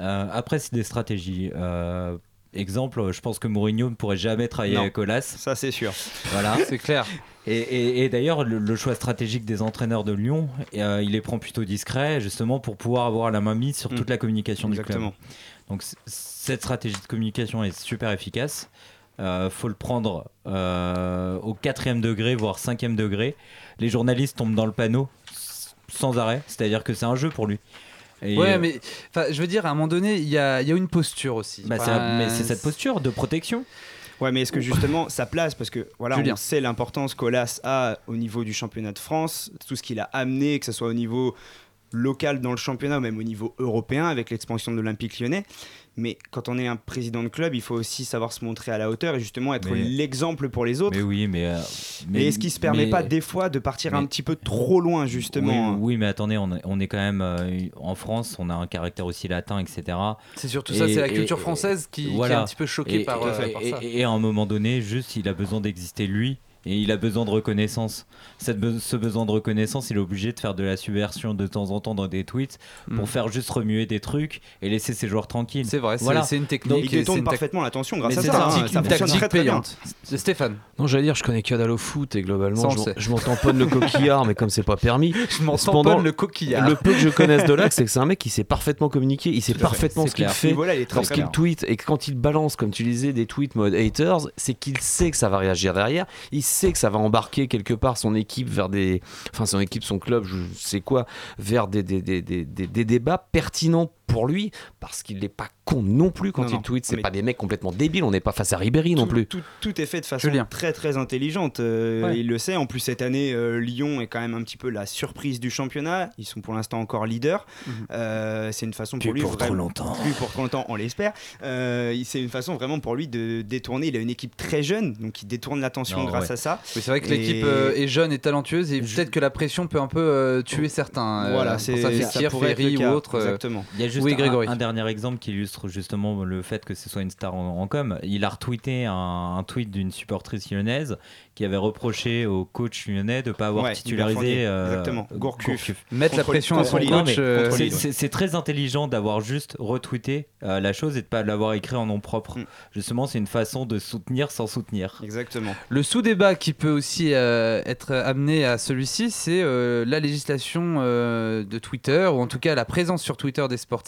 Euh, après, c'est des stratégies. Euh, exemple, je pense que Mourinho ne pourrait jamais travailler Non. avec Olas. Ça c'est sûr. Voilà. C'est clair. Et, et- et d'ailleurs, le, le choix stratégique des entraîneurs de Lyon, euh, il les prend plutôt discrets, justement pour pouvoir avoir la main mise sur Mm. toute la communication du Exactement. club. Donc cette stratégie de communication est super efficace. Euh, faut le prendre euh, au quatrième degré, voire cinquième degré. Les journalistes tombent dans le panneau sans arrêt, c'est-à-dire que c'est un jeu pour lui. Et, ouais, euh, mais enfin, je veux dire, à un moment donné, il y a, il y a une posture aussi. bah, Enfin, mais c'est cette posture de protection. Ouais, mais est-ce que justement ça place Parce que voilà, Julien. on sait l'importance qu'Olas a au niveau du championnat de France, tout ce qu'il a amené, que ce soit au niveau local dans le championnat, ou même au niveau européen avec l'expansion de l'Olympique lyonnais. Mais quand on est un président de club, il faut aussi savoir se montrer à la hauteur et justement être Mais- l'exemple pour les autres. Mais oui, mais. euh, Mais est-ce qu'il se permet mais- pas des fois de partir mais- un petit peu trop loin justement Oui, oui, mais attendez, on est, on est quand même euh, en France, on a un caractère aussi latin, etc. C'est surtout ça, c'est la culture et- française qui, est un petit peu choquée Et, par, et- euh, par ça. et- et à un moment donné, juste, il a besoin d'exister lui. Et il a besoin de reconnaissance. Cette be- ce besoin de reconnaissance, il est obligé de faire de la subversion de temps en temps dans des tweets pour Mm. faire juste remuer des trucs et laisser ses joueurs tranquilles. C'est vrai, c'est Voilà. c'est une il technique. et c'est détourne parfaitement l'attention grâce Mais à ça. une hein, tactique- ça une fonctionne tactique très, payante. C'est Stéphane, Non, j'allais dire, je connais que dalle au foot et globalement, Ça, je m'en- tamponne le coquillard, mais comme c'est pas permis. je m'en Cependant, tamponne le coquillard. Le peu que je connaisse de Lac, c'est que c'est un mec qui sait parfaitement communiquer, il sait parfaitement ce qu'il fait. niveau-là, il Lorsqu'il clair. tweet et que quand il balance, comme tu disais, des tweets mode haters, c'est qu'il sait que ça va réagir derrière. Il sait que ça va embarquer quelque part son équipe vers des. Enfin, son équipe, son club, je sais quoi, vers des, des, des, des, débats pertinents pour lui, parce qu'il n'est pas con non plus quand Non, il non, tweet. C'est pas des mecs complètement débiles, on n'est pas face à Ribéry non plus. Tout, tout est fait de façon Julien. très très intelligente. euh, Ouais. Il le sait. En plus, cette année, euh, Lyon est quand même un petit peu la surprise du championnat. Ils sont pour l'instant encore leaders. Mhm. Euh, c'est une façon pour lui pour trop vraiment- longtemps. Plus pour trop longtemps, on l'espère. Euh, c'est une façon vraiment pour lui de détourner. Il a une équipe très jeune, donc il détourne l'attention grâce ouais. à ça. Oui, c'est vrai que Et- l'équipe euh, est jeune et talentueuse et Je- peut-être que la pression peut un peu euh, tuer certains. voilà, c'est ça, ça Ferry le ou autre. Exactement. Il y a juste Oui, un- Grégory. un, dernier exemple qui illustre justement le fait que ce soit une star en, en com. Il a retweeté un, un tweet d'une supportrice lyonnaise qui avait reproché au coach lyonnais de ne pas avoir Ouais, titularisé euh, exactement. Gourcuff. Mettre la pression à son coach. Non, mais euh, C'est- très intelligent d'avoir juste retweeté euh, la chose et de pas l'avoir écrit en nom propre. Mm. Justement, c'est une façon de soutenir sans soutenir. Exactement. Le sous-débat qui peut aussi euh, être amené à celui-ci, c'est euh, la législation euh, de Twitter, ou en tout cas la présence sur Twitter des sportifs,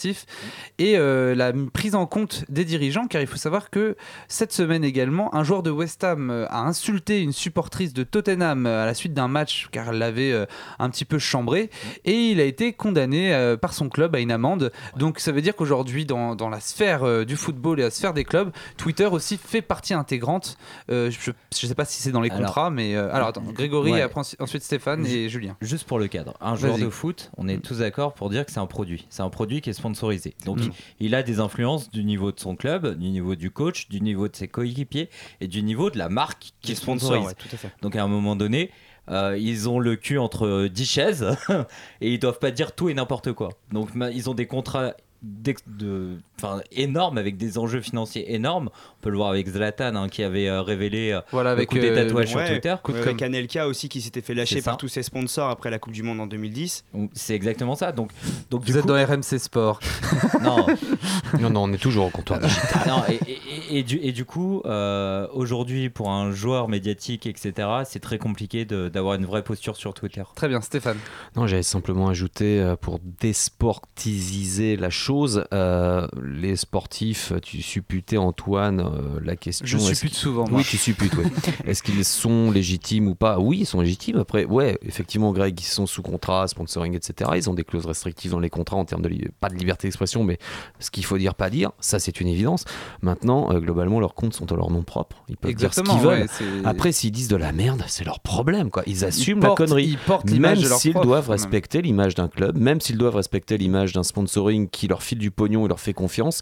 et euh, la prise en compte des dirigeants, car il faut savoir que cette semaine également, un joueur de West Ham euh, a insulté une supportrice de Tottenham euh, à la suite d'un match, car elle l'avait euh, un petit peu chambré, et il a été condamné euh, par son club à une amende. Donc ça veut dire qu'aujourd'hui, dans, dans la sphère du football et la sphère des clubs, Twitter aussi fait partie intégrante. Je ne sais pas si c'est dans les Alors- contrats, mais alors attends, Grégory, Ouais. après, ensuite Stéphane et Julien. Juste pour le cadre, un joueur de foot, on est tous d'accord pour dire que c'est un produit. C'est un produit qui est sponsorisé. Donc Mm. il a des influences du niveau de son club, du niveau du coach, du niveau de ses coéquipiers et du niveau de la marque qui sponsorise. ouais, tout à fait. Donc à un moment donné, euh, ils ont le cul entre 10 chaises et ils doivent pas dire tout et n'importe quoi. Donc ils ont des contrats d'ex- de enfin, énorme avec des enjeux financiers énormes. Peut le voir avec Zlatan hein, qui avait euh, révélé euh, Voilà, le avec coup des euh, tatouages sur Twitter. ouais, avec Anelka aussi qui s'était fait lâcher par tous ses sponsors après la Coupe du Monde en 2010. Donc, C'est exactement ça. Donc, donc du Vous êtes coup, dans RMC Sport. non, Non, non, on est toujours au comptoir digital. non, et, et- et- et du, et du coup, euh, aujourd'hui, pour un joueur médiatique, etc., c'est très compliqué de- d'avoir une vraie posture sur Twitter. Très bien, Stéphane. Non, j'avais simplement ajouté euh, pour désportiser la chose, euh, les sportifs, tu supputais Antoine euh, la question. Je suppute souvent, moi. Oui, tu supputes, oui. Est-ce qu'ils sont légitimes ou pas? Oui, ils sont légitimes. Après, ouais, effectivement, Greg, ils sont sous contrat, sponsoring, etc. Ils ont des clauses restrictives dans les contrats en termes de li- pas de liberté d'expression, mais ce qu'il faut dire, pas dire, ça c'est une évidence. Maintenant, euh, globalement, leurs comptes sont à leur nom propre. Ils peuvent dire ce Exactement. qu'ils veulent. ouais, Après, s'ils disent de la merde, c'est leur problème, quoi. Ils assument portent- la connerie. Ils portent Même l'image de leur s'ils doivent respecter l'image d'un club, même s'ils doivent respecter l'image d'un sponsoring qui leur file du pognon et leur fait confiance,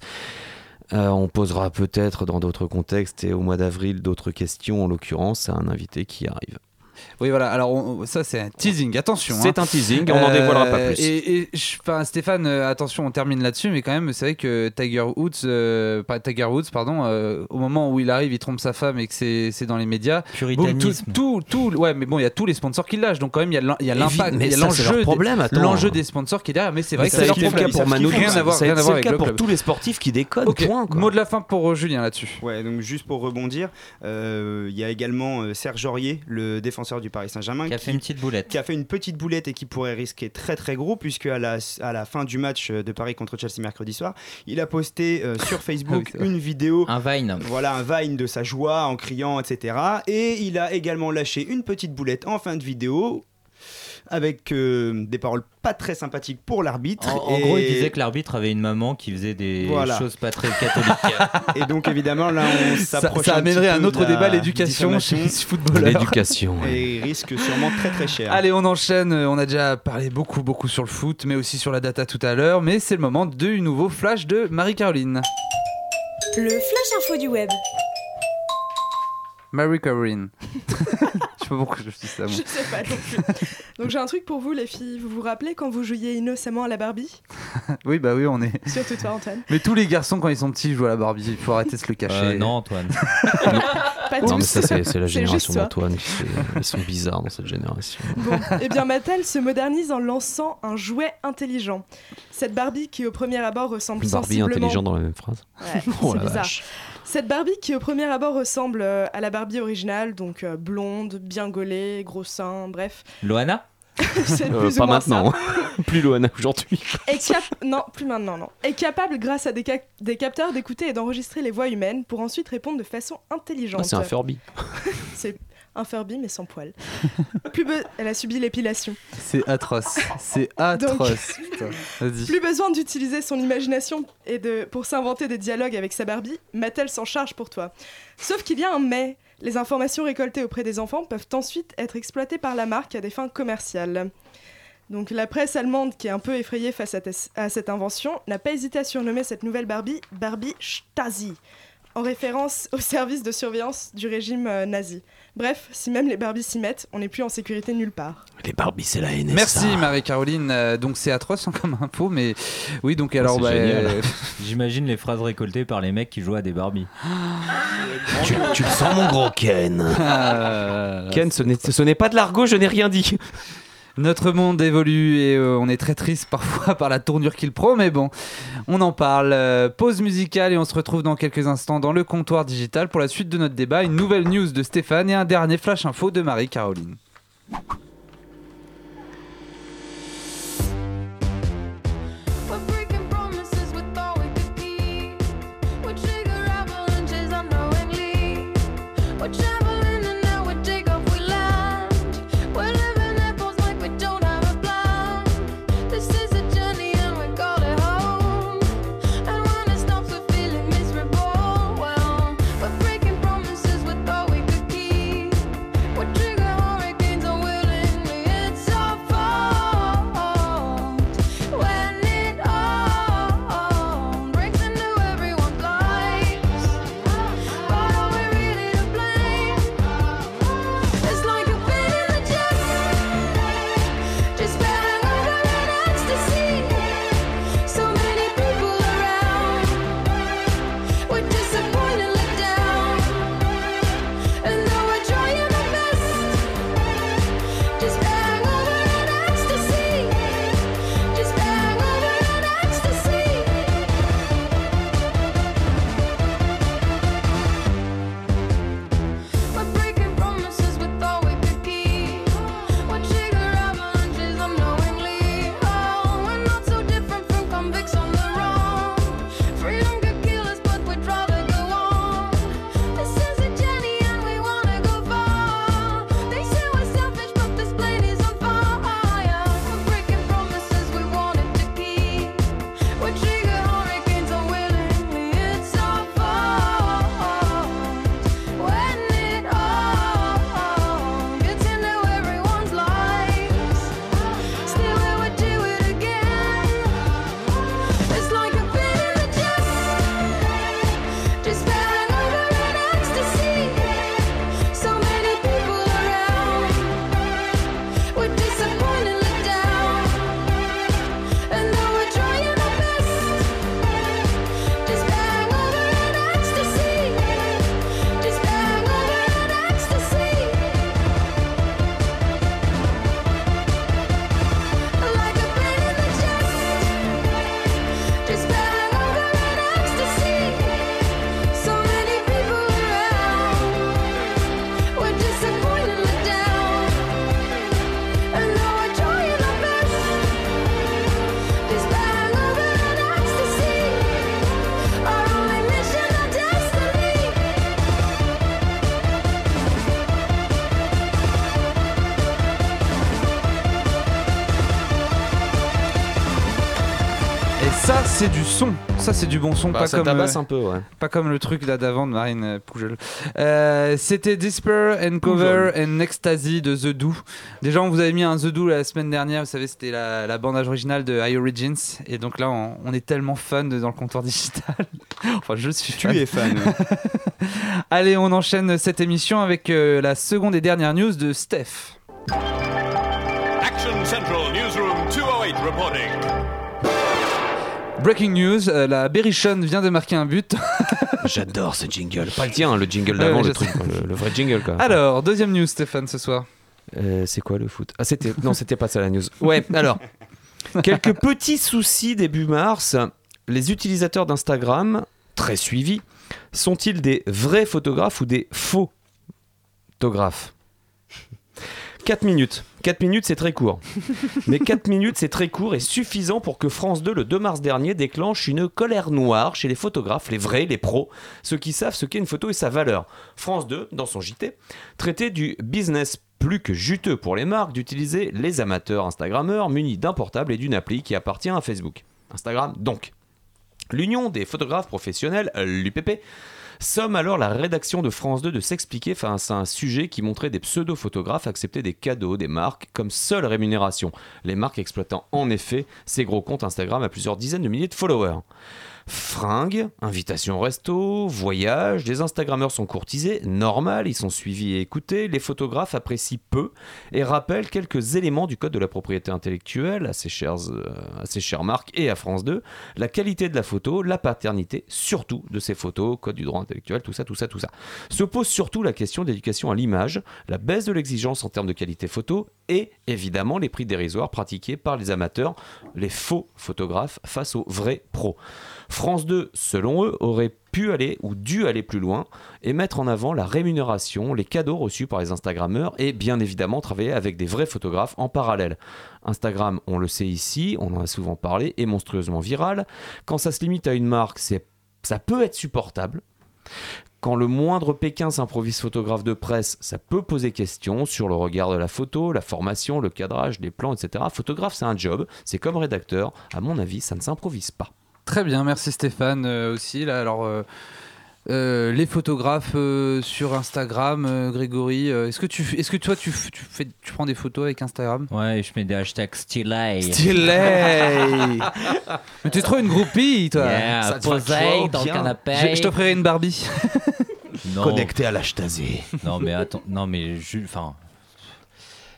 euh, on posera peut-être dans d'autres contextes et au mois d'avril d'autres questions, en l'occurrence à un invité qui arrive. Oui, voilà. Alors, on- ça, c'est un teasing. Attention. hein. C'est un teasing, on n'en Euh, dévoilera pas plus. Et, et je- enfin, Stéphane, euh, attention, on termine là-dessus, mais quand même, c'est vrai que Tiger Woods, euh, pas Tiger Woods, pardon, euh, au moment où il arrive, il trompe sa femme et que c'est c'est dans les médias. Boum, tout, Puritanisme. tout, tout- ouais, mais bon, il y a tous les sponsors qui lâchent, donc quand même, il y a l'im- il y a Évi- l'impact, mais il y a l'enjeu, l'enjeu des sponsors qui est derrière. Mais c'est vrai Mais que c'est leur problème. cas pour Manu Rien à voir, rien à avec le pour tous les sportifs qui déconnent. Ok, point, quoi. mot de la fin pour Julien là-dessus. Ouais, donc juste pour rebondir, il y a également Serge Aurier, le défenseur du Paris Saint-Germain, Qui a fait une petite boulette. qui a fait une petite boulette et qui pourrait risquer très très gros puisque à la, à la fin du match de Paris contre Chelsea mercredi soir, il a posté euh, sur Ah Facebook oui, une vidéo Un Vine. voilà un vine de sa joie en criant etc et il a également lâché une petite boulette en fin de vidéo avec euh, des paroles pas très sympathiques pour l'arbitre En, gros, il disait que l'arbitre avait une maman qui faisait des Voilà. choses pas très catholiques. et donc évidemment là on Ça, s'approche ça un amènerait un de autre débat, l'éducation chez les footballeurs. L'éducation. ouais. et risque sûrement très très cher Allez, on enchaîne. On a déjà parlé beaucoup, beaucoup sur le foot, mais aussi sur la data tout à l'heure. Mais c'est le moment du nouveau flash de Marie-Caroline. Le flash info du web. Marie-Caroline. Je sais pas pourquoi je dis ça. moi. Je sais pas non plus. Donc j'ai un truc pour vous les filles. Vous vous rappelez quand vous jouiez innocemment à la Barbie? Oui, bah oui, on est. Surtout toi Antoine. Mais tous les garçons, quand ils sont petits, jouent à la Barbie. Il faut arrêter de se le cacher. Euh, non, Antoine. Pas Non, mais ça, c'est c'est la génération toi. d'Antoine. Ils sont bizarres dans cette génération. Bon, eh bien Mattel se modernise en lançant un jouet intelligent. Cette Barbie qui au premier abord ressemble Barbie sensiblement... intelligent dans la même phrase. Ouais, Oh c'est bizarre. vache. Cette Barbie qui au premier abord ressemble euh, à la Barbie originale, donc euh, blonde, bien gaulée, gros seins, bref. Loana? C'est Euh, pas maintenant. Plus Loana aujourd'hui. Non, plus maintenant, non. Est capable, grâce à des, ca- des capteurs, d'écouter et d'enregistrer les voix humaines pour ensuite répondre de façon intelligente. Ah, c'est un Furby. Un Furby, mais sans poils. Plus Elle a subi l'épilation. C'est atroce. C'est atroce. Putain. Plus besoin d'utiliser son imagination et de, pour s'inventer des dialogues avec sa Barbie, Mattel s'en charge pour toi. Sauf qu'il y a un mais. Les informations récoltées auprès des enfants peuvent ensuite être exploitées par la marque à des fins commerciales. Donc la presse allemande, qui est un peu effrayée face à cette invention, n'a pas hésité à surnommer cette nouvelle Barbie Barbie Stasi, en référence au service de surveillance du régime euh, nazi. Bref, si même les Barbies s'y mettent, on n'est plus en sécurité nulle part. Les Barbie, c'est la NSA. Merci Marie-Caroline. Euh, donc c'est atroce hein, comme info, mais oui, donc alors. c'est bah, euh, J'imagine les phrases récoltées par les mecs qui jouent à des Barbies. Tu, tu le sens, mon gros Ken euh, Ken, ce n'est pas de l'argot, je n'ai rien dit. Notre monde évolue et euh, on est très triste parfois par la tournure qu'il prend, mais bon, on en parle. Euh, pause musicale et on se retrouve dans quelques instants dans le comptoir digital pour la suite de notre débat. Une nouvelle news de Stéphane et un dernier flash info de Marie-Caroline. Du son. Ça, c'est du bon son. Bah, pas ça comme, tabasse euh, un peu, ouais. Pas comme le truc là d'avant de Marine euh, Poujol. Euh, C'était Disper and Cover and Ecstasy de The Do. Déjà, on vous avait mis un The Do la semaine dernière. Vous savez, c'était la, la bande originale de High Origins. Et donc là, on, on est tellement fan de- dans le comptoir digital. enfin, je suis Tu es fan. ouais. Allez, on enchaîne cette émission avec euh, la seconde et dernière news de Steph. Breaking news, euh, la Berrichonne vient de marquer un but. J'adore ce jingle. Pas le tien, le jingle d'avant, ouais, le truc, sais. quoi, le, le vrai jingle quoi. Alors, deuxième news, Stéphane, ce soir. Euh, c'est quoi le foot? Ah, c'était non, c'était pas ça la news. Ouais, alors quelques petits soucis début mars. Les utilisateurs d'Instagram, très suivis, sont-ils des vrais photographes ou des faux photographes 4 minutes. 4 minutes, c'est très court. Mais 4 minutes, c'est très court et suffisant pour que France 2, le 2 mars dernier, déclenche une colère noire chez les photographes, les vrais, les pros, ceux qui savent ce qu'est une photo et sa valeur. France 2, dans son JT, traitait du business plus que juteux pour les marques d'utiliser les amateurs Instagrammeurs munis d'un portable et d'une appli qui appartient à Facebook. Instagram, donc. L'Union des photographes professionnels, l'UPP, somme alors la rédaction de France 2 de s'expliquer face à un sujet qui montrait des pseudo-photographes accepter des cadeaux des marques comme seule rémunération. Les marques exploitant en effet ces gros comptes Instagram à plusieurs dizaines de milliers de followers. Fringues, invitations au resto, voyages, les Instagrammeurs sont courtisés, normal, ils sont suivis et écoutés, les photographes apprécient peu et rappellent quelques éléments du code de la propriété intellectuelle à ces chères, euh, à chères marques et à France 2, la qualité de la photo, la paternité, surtout de ces photos, code du droit intellectuel, tout ça, tout ça, tout ça. Se pose surtout la question d'éducation à l'image, la baisse de l'exigence en termes de qualité photo et évidemment les prix dérisoires pratiqués par les amateurs, les faux photographes face aux vrais pros. France 2, selon eux, aurait pu aller ou dû aller plus loin et mettre en avant la rémunération, les cadeaux reçus par les Instagrammeurs et bien évidemment travailler avec des vrais photographes en parallèle. Instagram, on le sait ici, on en a souvent parlé, est monstrueusement viral. Quand ça se limite à une marque, ça peut être supportable. Quand le moindre Pékin s'improvise photographe de presse, ça peut poser question sur le regard de la photo, la formation, le cadrage, les plans, etc. Photographe, c'est un job, c'est comme rédacteur. À mon avis, ça ne s'improvise pas. Très bien, merci Stéphane euh, aussi. Là, alors, euh, euh, les photographes euh, sur Instagram, euh, Grégory, euh, est-ce que tu, est-ce que toi tu, fais, tu prends des photos avec Instagram? Ouais, je mets des hashtags stylés. Stylé Mais t'es trop une groupie, toi. Yeah, Ça te posé dans le canapé. Je, je t'offrirai une Barbie. Non. Connecté à l'HTAZ. Non, mais attends, non, mais enfin,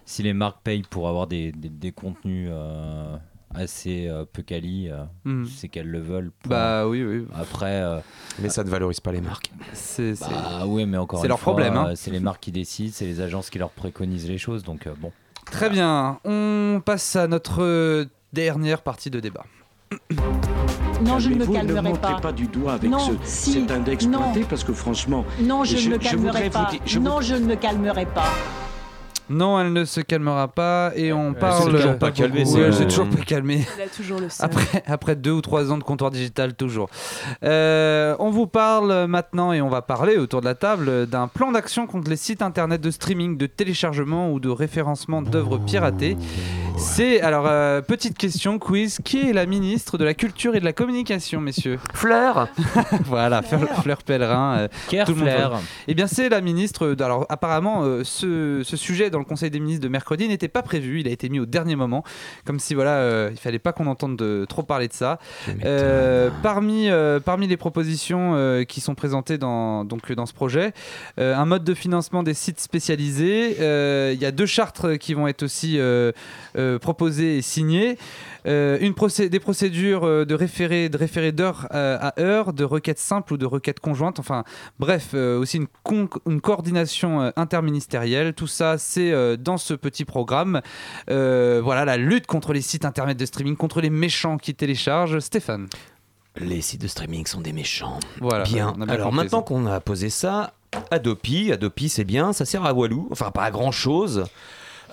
si les marques payent pour avoir des, des, des contenus euh, assez euh, peu quali, euh, Hmm. c'est qu'elles le veulent. Bah oui, oui. Après, euh, Mais ça ne valorise pas les marques. C'est, c'est- bah oui, mais encore c'est une leur fois, problème, hein. euh, C'est les marques qui décident, c'est les agences qui leur préconisent les choses, donc euh, bon. Très bien, on passe à notre dernière partie de débat. Non, je ne me calmerai ne montrez pas. pas du doigt avec Non, ce, si, cet index non. pointé parce que franchement, Non, je, Je- ne me je calmerai vous pas. dire- je non, je ne me calmerai pas. Non, elle ne se calmera pas et on s'est parle. toujours pas Ouais, elle s'est toujours pas calmée. Il a toujours le seum. Après, après deux ou trois ans de comptoir digital, toujours. Euh, on vous parle maintenant et on va parler autour de la table d'un plan d'action contre les sites internet de streaming, de téléchargement ou de référencement d'œuvres piratées. C'est alors euh, petite question quiz qui est la ministre de la culture et de la communication, messieurs Fleur Voilà, Fleur, Fleur Pellerin. euh, tout le monde Eh bien, c'est la ministre. Alors, apparemment, euh, ce, ce sujet dans le Conseil des ministres de mercredi n'était pas prévu. Il a été mis au dernier moment, comme si voilà, euh, il fallait pas qu'on entende de, trop parler de ça. Euh, parmi, euh, parmi les propositions euh, qui sont présentées dans, donc, dans ce projet, euh, un mode de financement des sites spécialisés. euh, Il y a deux chartes qui vont être aussi euh, euh, proposées et signées. Euh, une procé- des procédures euh, de référé de référé d'heure euh, à heure, de requêtes simples ou de requêtes conjointes. Enfin, bref, euh, aussi une, con- une coordination euh, interministérielle. Tout ça, c'est euh, dans ce petit programme. Euh, voilà, la lutte contre les sites internet de streaming, contre les méchants qui téléchargent. Stéphane. Les sites de streaming sont des méchants. Voilà. Bien. Alors maintenant qu'on a posé ça, Adopi, Adopi c'est bien, ça sert à Walou, enfin pas à grand chose.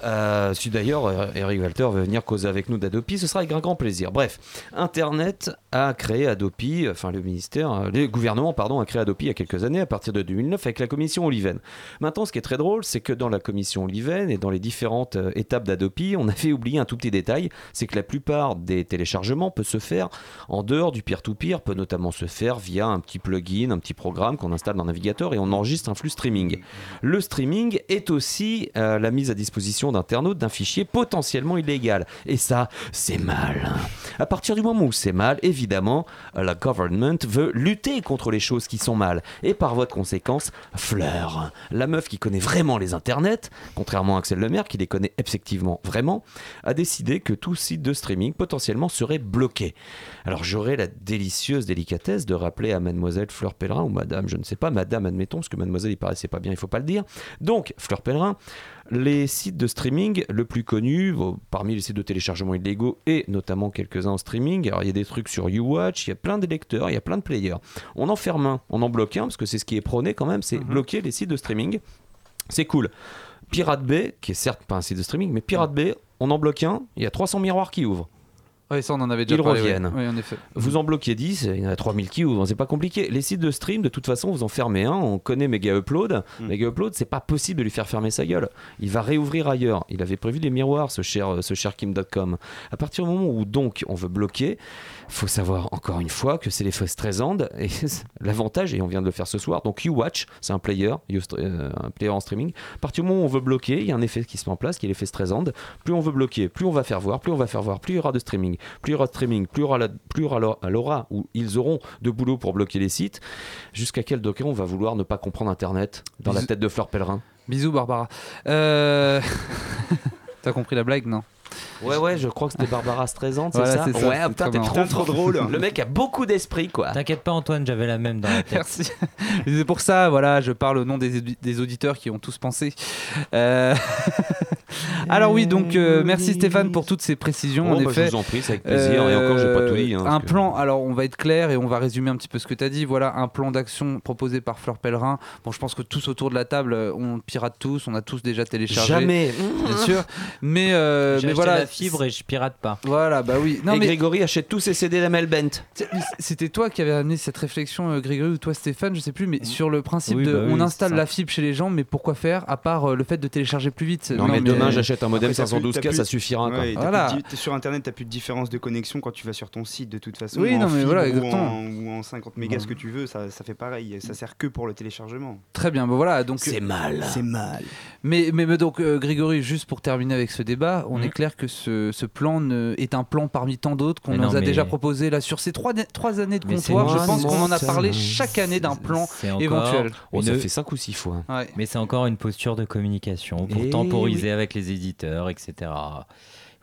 Euh, si d'ailleurs euh, Eric Walter veut venir causer avec nous d'Adopi, ce sera avec un grand plaisir. Bref, Internet a créé Adopi, enfin le ministère, euh, le gouvernement pardon, a créé Adopi il y a quelques années à partir de 2009 avec la commission Oliven. Maintenant, ce qui est très drôle, c'est que dans la commission Oliven et dans les différentes étapes d'Adopi, on avait oublié un tout petit détail, c'est que la plupart des téléchargements peuvent se faire en dehors du peer-to-peer, peut notamment se faire via un petit plugin, un petit programme qu'on installe dans le navigateur et on enregistre un flux streaming. Le streaming est aussi la mise à disposition d'internautes d'un fichier potentiellement illégal. Et ça, c'est mal. À partir du moment où c'est mal, évidemment, la government veut lutter contre les choses qui sont mal. Et par voie de conséquence, Fleur, la meuf qui connaît vraiment les internets, contrairement à Axel Lemaire qui les connaît effectivement vraiment, a décidé que tout site de streaming potentiellement serait bloqué. Alors j'aurais la délicieuse délicatesse de rappeler à mademoiselle Fleur Pellerin, ou madame, je ne sais pas, madame admettons, parce que mademoiselle il paraissait pas bien, il faut pas le dire. Donc, Fleur Pellerin, les sites de streaming le plus connus, bon, parmi les sites de téléchargement illégaux et notamment quelques-uns en streaming, alors il y a des trucs sur YouWatch, il y a plein de lecteurs, il y a plein de players. On en ferme un, on en bloque un, parce que c'est ce qui est prôné quand même, c'est bloquer les sites de streaming. C'est cool. Pirate Bay, qui est certes pas un site de streaming, mais Pirate Bay, on en bloque un, il y a 300 miroirs qui ouvrent. Oui, ça on en avait déjà Ils parlé. reviennent. Oui, en effet. Vous en bloquez 10, il y en a 3000 qui ouvrent, c'est pas compliqué. Les sites de stream, de toute façon, vous en fermez un, on connaît Mega Upload. Mega Upload, c'est pas possible de lui faire fermer sa gueule. Il va réouvrir ailleurs. Il avait prévu des miroirs, ce cher, ce cher Kim.com. À partir du moment où donc on veut bloquer, faut savoir encore une fois que c'est l'effet Streisand et l'avantage, et on vient de le faire ce soir, donc YouWatch, c'est un player, You- euh, un player en streaming. À partir du moment où on veut bloquer, il y a un effet qui se met en place, qui est l'effet Streisand. Plus on veut bloquer, plus on va faire voir, plus on va faire voir, plus il y aura de streaming, plus il y aura de streaming, plus il y aura, la- plus il y aura la- l'aura où ils auront de boulot pour bloquer les sites. Jusqu'à quel degré on va vouloir ne pas comprendre Internet dans la tête de Fleur Pellerin? Bisous Barbara. Euh... T'as compris la blague, non? Ouais, ouais, je crois que c'était Barbara Streisand, c'est Voilà, ça, ça, Ouais, putain, t'es trop, trop drôle. Le mec a beaucoup d'esprit, quoi. T'inquiète pas, Antoine, j'avais la même dans la tête. Merci. C'est pour ça, voilà, je parle au nom des auditeurs qui ont tous pensé. Euh, Alors oui, donc euh, merci Stéphane pour toutes ces précisions. Oh, en bah, effet, je vous en prie, c'est avec plaisir. Et encore, j'ai pas tout dit, hein, un parce que- plan. Alors on va être clair et on va résumer un petit peu ce que tu as dit. Voilà, un plan d'action proposé par Fleur Pellerin. Bon, je pense que tous autour de la table, euh, on pirate tous, on a tous déjà téléchargé. Jamais. bien sûr. Mais euh, J'ai mais voilà. la fibre et je pirate pas. Voilà, bah oui. Non et mais Grégory achète tous ses CD d'Amel Bent. C'était toi qui avais amené cette réflexion, euh, Grégory, ou toi, Stéphane, je sais plus, mais sur le principe Oui, de bah oui, on installe la fibre chez les gens, mais pourquoi faire à part euh, le fait de télécharger plus vite? Non, mais demain, j'achète un modem Après, t'as plus- 512K, t'as ça suffira. quoi. Ouais, Voilà. de sur internet, t'as plus de différence de connexion quand tu vas sur ton site de toute façon. Oui, non, mais voilà, ou en- Ou en, 50 mégas, ce que tu veux, ça, ça fait pareil. Ça sert que pour le téléchargement. Très bien, bah voilà. Donc, C'est mal. C'est mal. mais, mais, mais donc, euh, Grégory, juste pour terminer avec ce débat, on Mhm. est clair que ce, ce plan ne- est un plan parmi tant d'autres qu'on nous a mais- déjà proposé là sur ces trois, trois années de comptoir. Je pense qu'on en a more parlé chaque année d'un plan éventuel. Ça Une- fait 5 ou 6 fois. Mais c'est encore une posture de communication pour Eh temporiser avec les éditeurs, etc.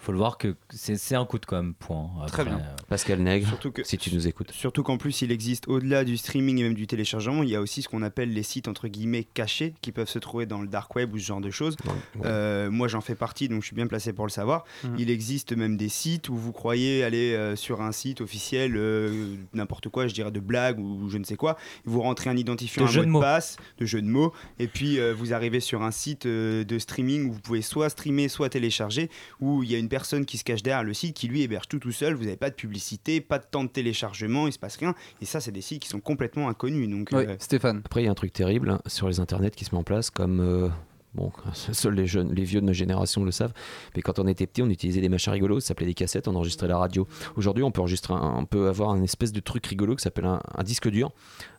Il faut le voir que c'est un coup de com, point. Très bien. euh, Pascal Nègre, Surtout que- si tu nous écoutes. Surtout qu'en plus, il existe au-delà du streaming et même du téléchargement, il y a aussi ce qu'on appelle les sites entre guillemets cachés qui peuvent se trouver dans le dark web ou ce genre de choses. Ouais. Euh, moi, j'en fais partie, donc je suis bien placé pour le savoir. Mhm. Il existe même des sites où vous croyez aller euh, sur un site officiel, euh, n'importe quoi, je dirais de blague ou je ne sais quoi. Vous rentrez un identifiant, De un jeu mot de de mots. passe, de jeu de mots, et puis euh, vous arrivez sur un site euh, de streaming où vous pouvez soit streamer, soit télécharger, où il y a une personne qui se cache derrière le site qui lui héberge tout tout seul. Vous n'avez pas de publicité, pas de temps de téléchargement, il se passe rien. Et ça, c'est des sites qui sont complètement inconnus. Donc, Ouais, euh, Stéphane. Après, il y a un truc terrible hein, sur les internets qui se met en place, comme. euh, Bon, seuls les jeunes, les vieux de ma génération le savent. Mais quand on était petit, on utilisait des machins rigolos, ça s'appelait des cassettes, on enregistrait la radio. Aujourd'hui, on peut enregistrer, un- on peut avoir un espèce de truc rigolo qui s'appelle un, un disque dur.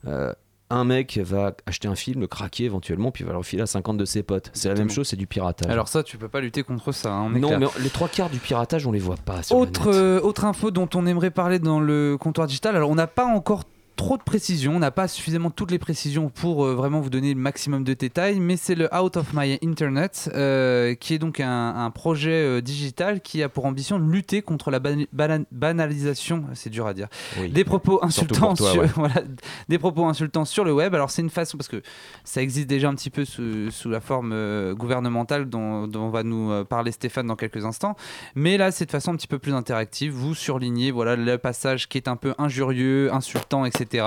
Euh, un mec va acheter un film, le craquer éventuellement, puis va le refiler à 50 de ses potes. C'est la même chose, c'est du piratage. Alors ça, tu peux pas lutter contre ça. hein, on est non, clair. mais les trois quarts du piratage, on les voit pas. Sur Autre, euh, autre info dont on aimerait parler dans le comptoir digital. Alors, on n'a pas encore trop de précisions, on n'a pas suffisamment toutes les précisions pour euh, vraiment vous donner le maximum de détails, mais c'est le Out of My Internet, euh, qui est donc un, un projet euh, digital qui a pour ambition de lutter contre la ban- bana- banalisation, c'est dur à dire, Oui. des propos insultants toi, sur, ouais. voilà, des propos insultants sur le web. Alors c'est une façon parce que ça existe déjà un petit peu sous, sous la forme gouvernementale dont, dont va nous parler Stéphane dans quelques instants. Mais là, c'est de façon un petit peu plus interactive. Vous surlignez voilà le passage qui est un peu injurieux, insultant, etc. etc.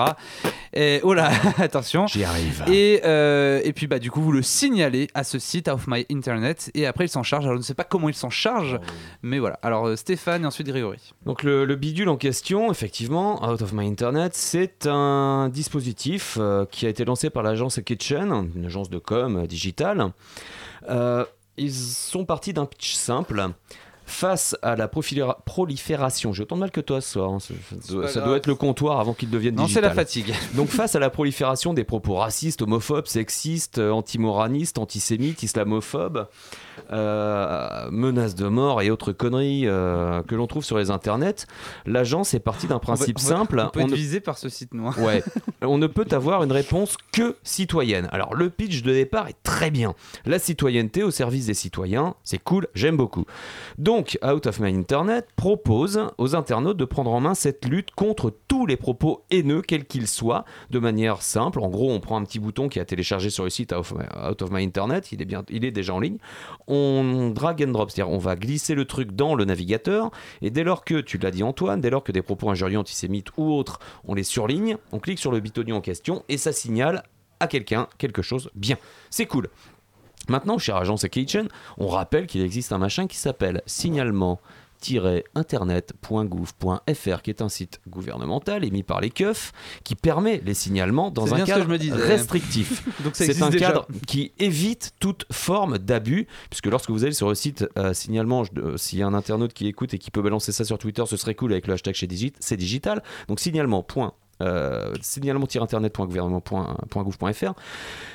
Et oh là, attention. J'y arrive. Et, euh, et puis bah du coup vous le signalez à ce site Off My Internet et après il s'en charge. Alors je ne sais pas comment il s'en charge, mais voilà. Alors euh, Stéphane et ensuite Grégory. Donc le, le bidule en question, effectivement, Out of My Internet, c'est un dispositif euh, qui a été lancé par l'agence Kitchen, une agence de com euh, digitale. Euh, ils sont partis d'un pitch simple. Face à la prolifération, j'ai autant de mal que toi ce soir, hein, ça, doit être le comptoir avant qu'il devienne Non, c'est digital. la fatigue. Donc face à la prolifération des propos racistes, homophobes, sexistes, antimoranistes, antisémites, islamophobes, euh, menaces de mort et autres conneries euh, que l'on trouve sur les internets, l'agence est partie d'un principe On va- on va- simple. On peut On être ne- visé par ce site noir. Ouais, on ne peut avoir une réponse que citoyenne. Alors le pitch de départ est très bien. La citoyenneté au service des citoyens, c'est cool, j'aime beaucoup. Donc Out of My Internet propose aux internautes de prendre en main cette lutte contre tous les propos haineux, quels qu'ils soient, de manière simple. En gros, on prend un petit bouton qui a téléchargé sur le site Out of My, Out of My Internet, il est, bien, il est déjà en ligne. On drag and drop, c'est-à-dire on va glisser le truc dans le navigateur, et dès lors que, tu l'as dit Antoine, dès lors que des propos injurieux, antisémites ou autres, on les surligne, on clique sur le bitonio en question, et ça signale à quelqu'un quelque chose bien. C'est cool. Maintenant, chez Agence Kitchen, on rappelle qu'il existe un machin qui s'appelle signalement internet.gouv.fr qui est un site gouvernemental émis par les keufs qui permet les signalements dans un cadre me restrictif. C'est un déjà. cadre qui évite toute forme d'abus, puisque lorsque vous allez sur le site euh, signalement, euh, s'il y a un internaute qui écoute et qui peut balancer ça sur Twitter, ce serait cool avec le hashtag chez Digit, c'est digital. Donc signalement. Euh, signalement-internet.gouvernement.gouv.fr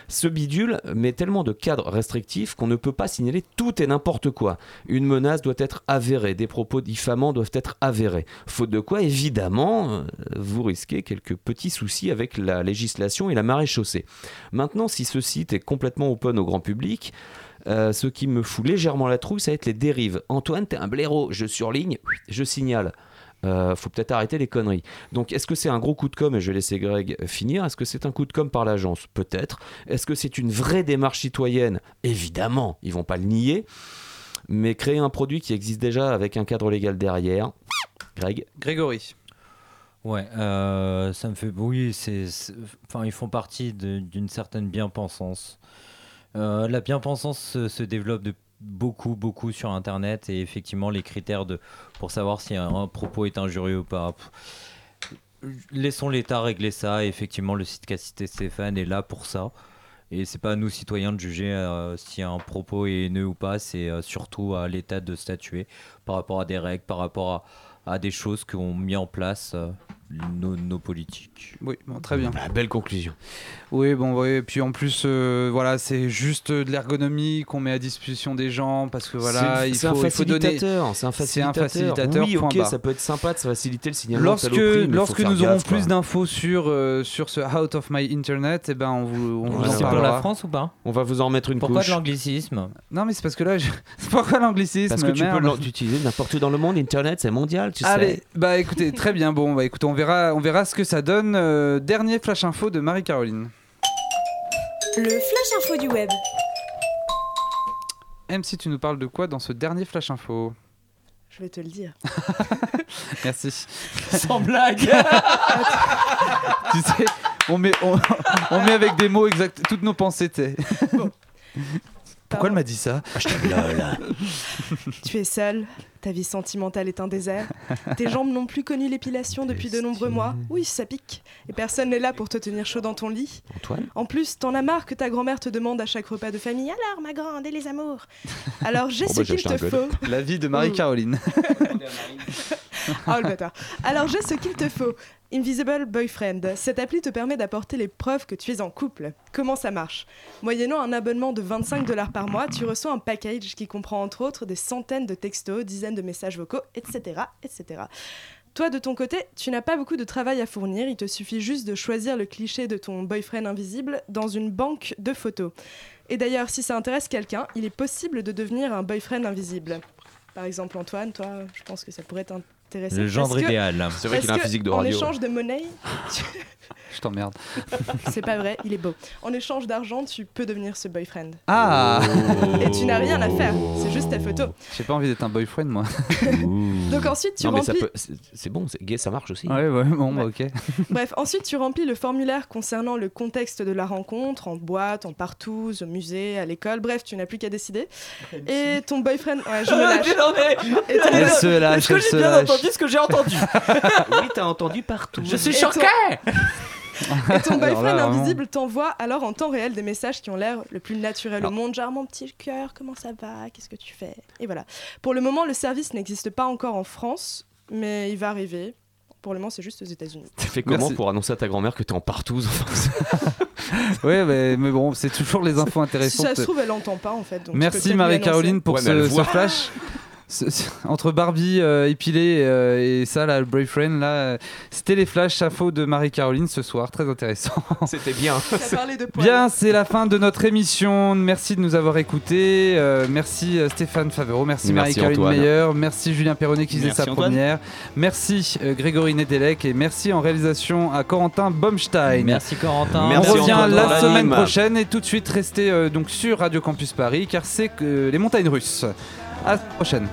ce bidule met tellement de cadres restrictifs qu'on ne peut pas signaler tout et n'importe quoi. Une menace doit être avérée, des propos diffamants doivent être avérés. Faute de quoi, évidemment, euh, vous risquez quelques petits soucis avec la législation et la marée chaussée. Maintenant, si ce site est complètement open au grand public, euh, ce qui me fout légèrement la trouille, ça va être les dérives. Antoine, t'es un blaireau, je surligne, je signale. Euh, faut peut-être arrêter les conneries. Donc, est-ce que c'est un gros coup de com et je vais laisser Greg finir Est-ce que c'est un coup de com par l'agence? Peut-être. Est-ce que c'est une vraie démarche citoyenne? Évidemment, ils vont pas le nier. Mais créer un produit qui existe déjà avec un cadre légal derrière, Greg? Grégory. Ouais, euh, ça me fait. Oui, c'est. Enfin, ils font partie d'une certaine bien-pensance. Euh, la bien-pensance se, se développe de beaucoup, beaucoup sur Internet et effectivement, les critères de, pour savoir si un, propos est injurieux ou pas. Laissons l'État régler ça. Et effectivement, le site qu'a cité Stéphane est là pour ça. Et c'est pas à nous citoyens de juger euh, si un propos est haineux ou pas. C'est euh, surtout à l'État de statuer par rapport à des règles, par rapport à, des choses qu'ont mis en place euh, nos, nos politiques. Oui, bon, très bien. Ah, Belle conclusion. Oui, bon, oui. Puis en plus, euh, voilà, c'est juste de l'ergonomie qu'on met à disposition des gens parce que voilà, C'est- il faut, un il faut donner. facilitateur. C'est un C'est un facilitateur. Oui, ok, ça peut être sympa de faciliter le signalement. Lorsque, lorsque nous aurons plus d'infos sur, euh, sur ce Out of My Internet, eh ben on vous, on vous en C'est pour parlera. la France ou pas? On va vous en remettre une Pourquoi couche. de l'anglicisme? Non, mais c'est parce que là, je... pourquoi l'anglicisme Parce que tu merde peux l'utiliser n'importe où dans le monde. Internet, c'est mondial, tu Allez, sais. bah écoutez, très bien. Bon, bah écoutez, on verra, on verra ce que ça donne. Euh, dernier flash info de Marie-Caroline. Le flash info du web. MC, tu nous parles de quoi dans ce dernier flash info? Je vais te le dire. Merci. Sans blague tu sais, on met, on, on met avec des mots exacts toutes nos pensées. t'sais. Pourquoi elle m'a dit ça Tu es seul, ta vie sentimentale est un désert, tes jambes n'ont plus connu l'épilation depuis de nombreux mois. Oui, ça pique. Et personne n'est là pour te tenir chaud dans ton lit. Antoine En plus, t'en as marre que ta grand-mère te demande à chaque repas de famille Alors, ma grande, et les amours? Alors, j'ai Bon, ce bah, qu'il te faut. La vie de Marie-Caroline. Oh le bâtard. Alors j'ai ce qu'il te faut. Invisible Boyfriend. Cette appli te permet d'apporter les preuves que tu es en couple. Comment ça marche? Moyennant un abonnement de 25 dollars par mois, tu reçois un package qui comprend entre autres des centaines de textos, dizaines de messages vocaux, etc. etc. Toi, de ton côté, tu n'as pas beaucoup de travail à fournir, il te suffit juste de choisir le cliché de ton boyfriend invisible dans une banque de photos. Et d'ailleurs, si ça intéresse quelqu'un, il est possible de devenir un boyfriend invisible. Par exemple, Antoine, toi, je pense que ça pourrait t'in- intéressé Le genre que- idéal. C'est vrai qu'il a un physique de En radio. échange de monnaie, Je t'emmerde. c'est pas vrai, il est beau. En échange d'argent, tu peux devenir ce boyfriend. Ah Et tu n'as rien à faire, c'est juste ta photo. J'ai pas envie d'être un boyfriend, moi. Donc ensuite, tu Non, remplis. peut- c'est bon, c'est gay, ça marche aussi. Ouais, ouais, bon, bah, ok. Bref, ensuite tu remplis le formulaire concernant le contexte de la rencontre, en boîte, en partouze, au musée, à l'école, bref, tu n'as plus qu'à décider. Et ton boyfriend, ouais, je me lâche. Et ton- Elle se lâche, elle se lâche. Entendu ce que j'ai entendu Oui, t'as entendu partout. Je suis choqué Et ton là, boyfriend invisible t'envoie alors en temps réel des messages qui ont l'air le plus naturel Ah. au monde, genre mon petit cœur, comment ça va, qu'est-ce que tu fais? Et voilà. Pour le moment, le service n'existe pas encore en France, mais il va arriver. Pour le moment, c'est juste aux États-Unis. Tu fais comment Merci. pour annoncer à ta grand-mère que t'es en partouze Ouais, mais, mais bon, c'est toujours les infos Si intéressantes. ça se trouve, elle entend pas en fait. donc Merci Marie-Caroline pour Ouais, ce, ce flash. Entre Barbie euh, épilée euh, et ça, là, le boyfriend, là, euh, c'était les flashs infos de Marie-Caroline ce soir, très intéressant. C'était bien. de poils. Bien, c'est la fin de notre émission. Merci de nous avoir écoutés. Euh, merci Stéphane Favreau, merci, Merci, Marie-Caroline. Meyer, merci Julien Perronnet qui faisait Merci, sa Antoine. première, merci euh, Grégory Nedelec et merci en réalisation à Corentin Baumstein. Merci Corentin. On Merci, revient Antoine, la semaine prochaine et tout de suite restez euh, donc sur Radio Campus Paris car c'est les montagnes russes. À la prochaine.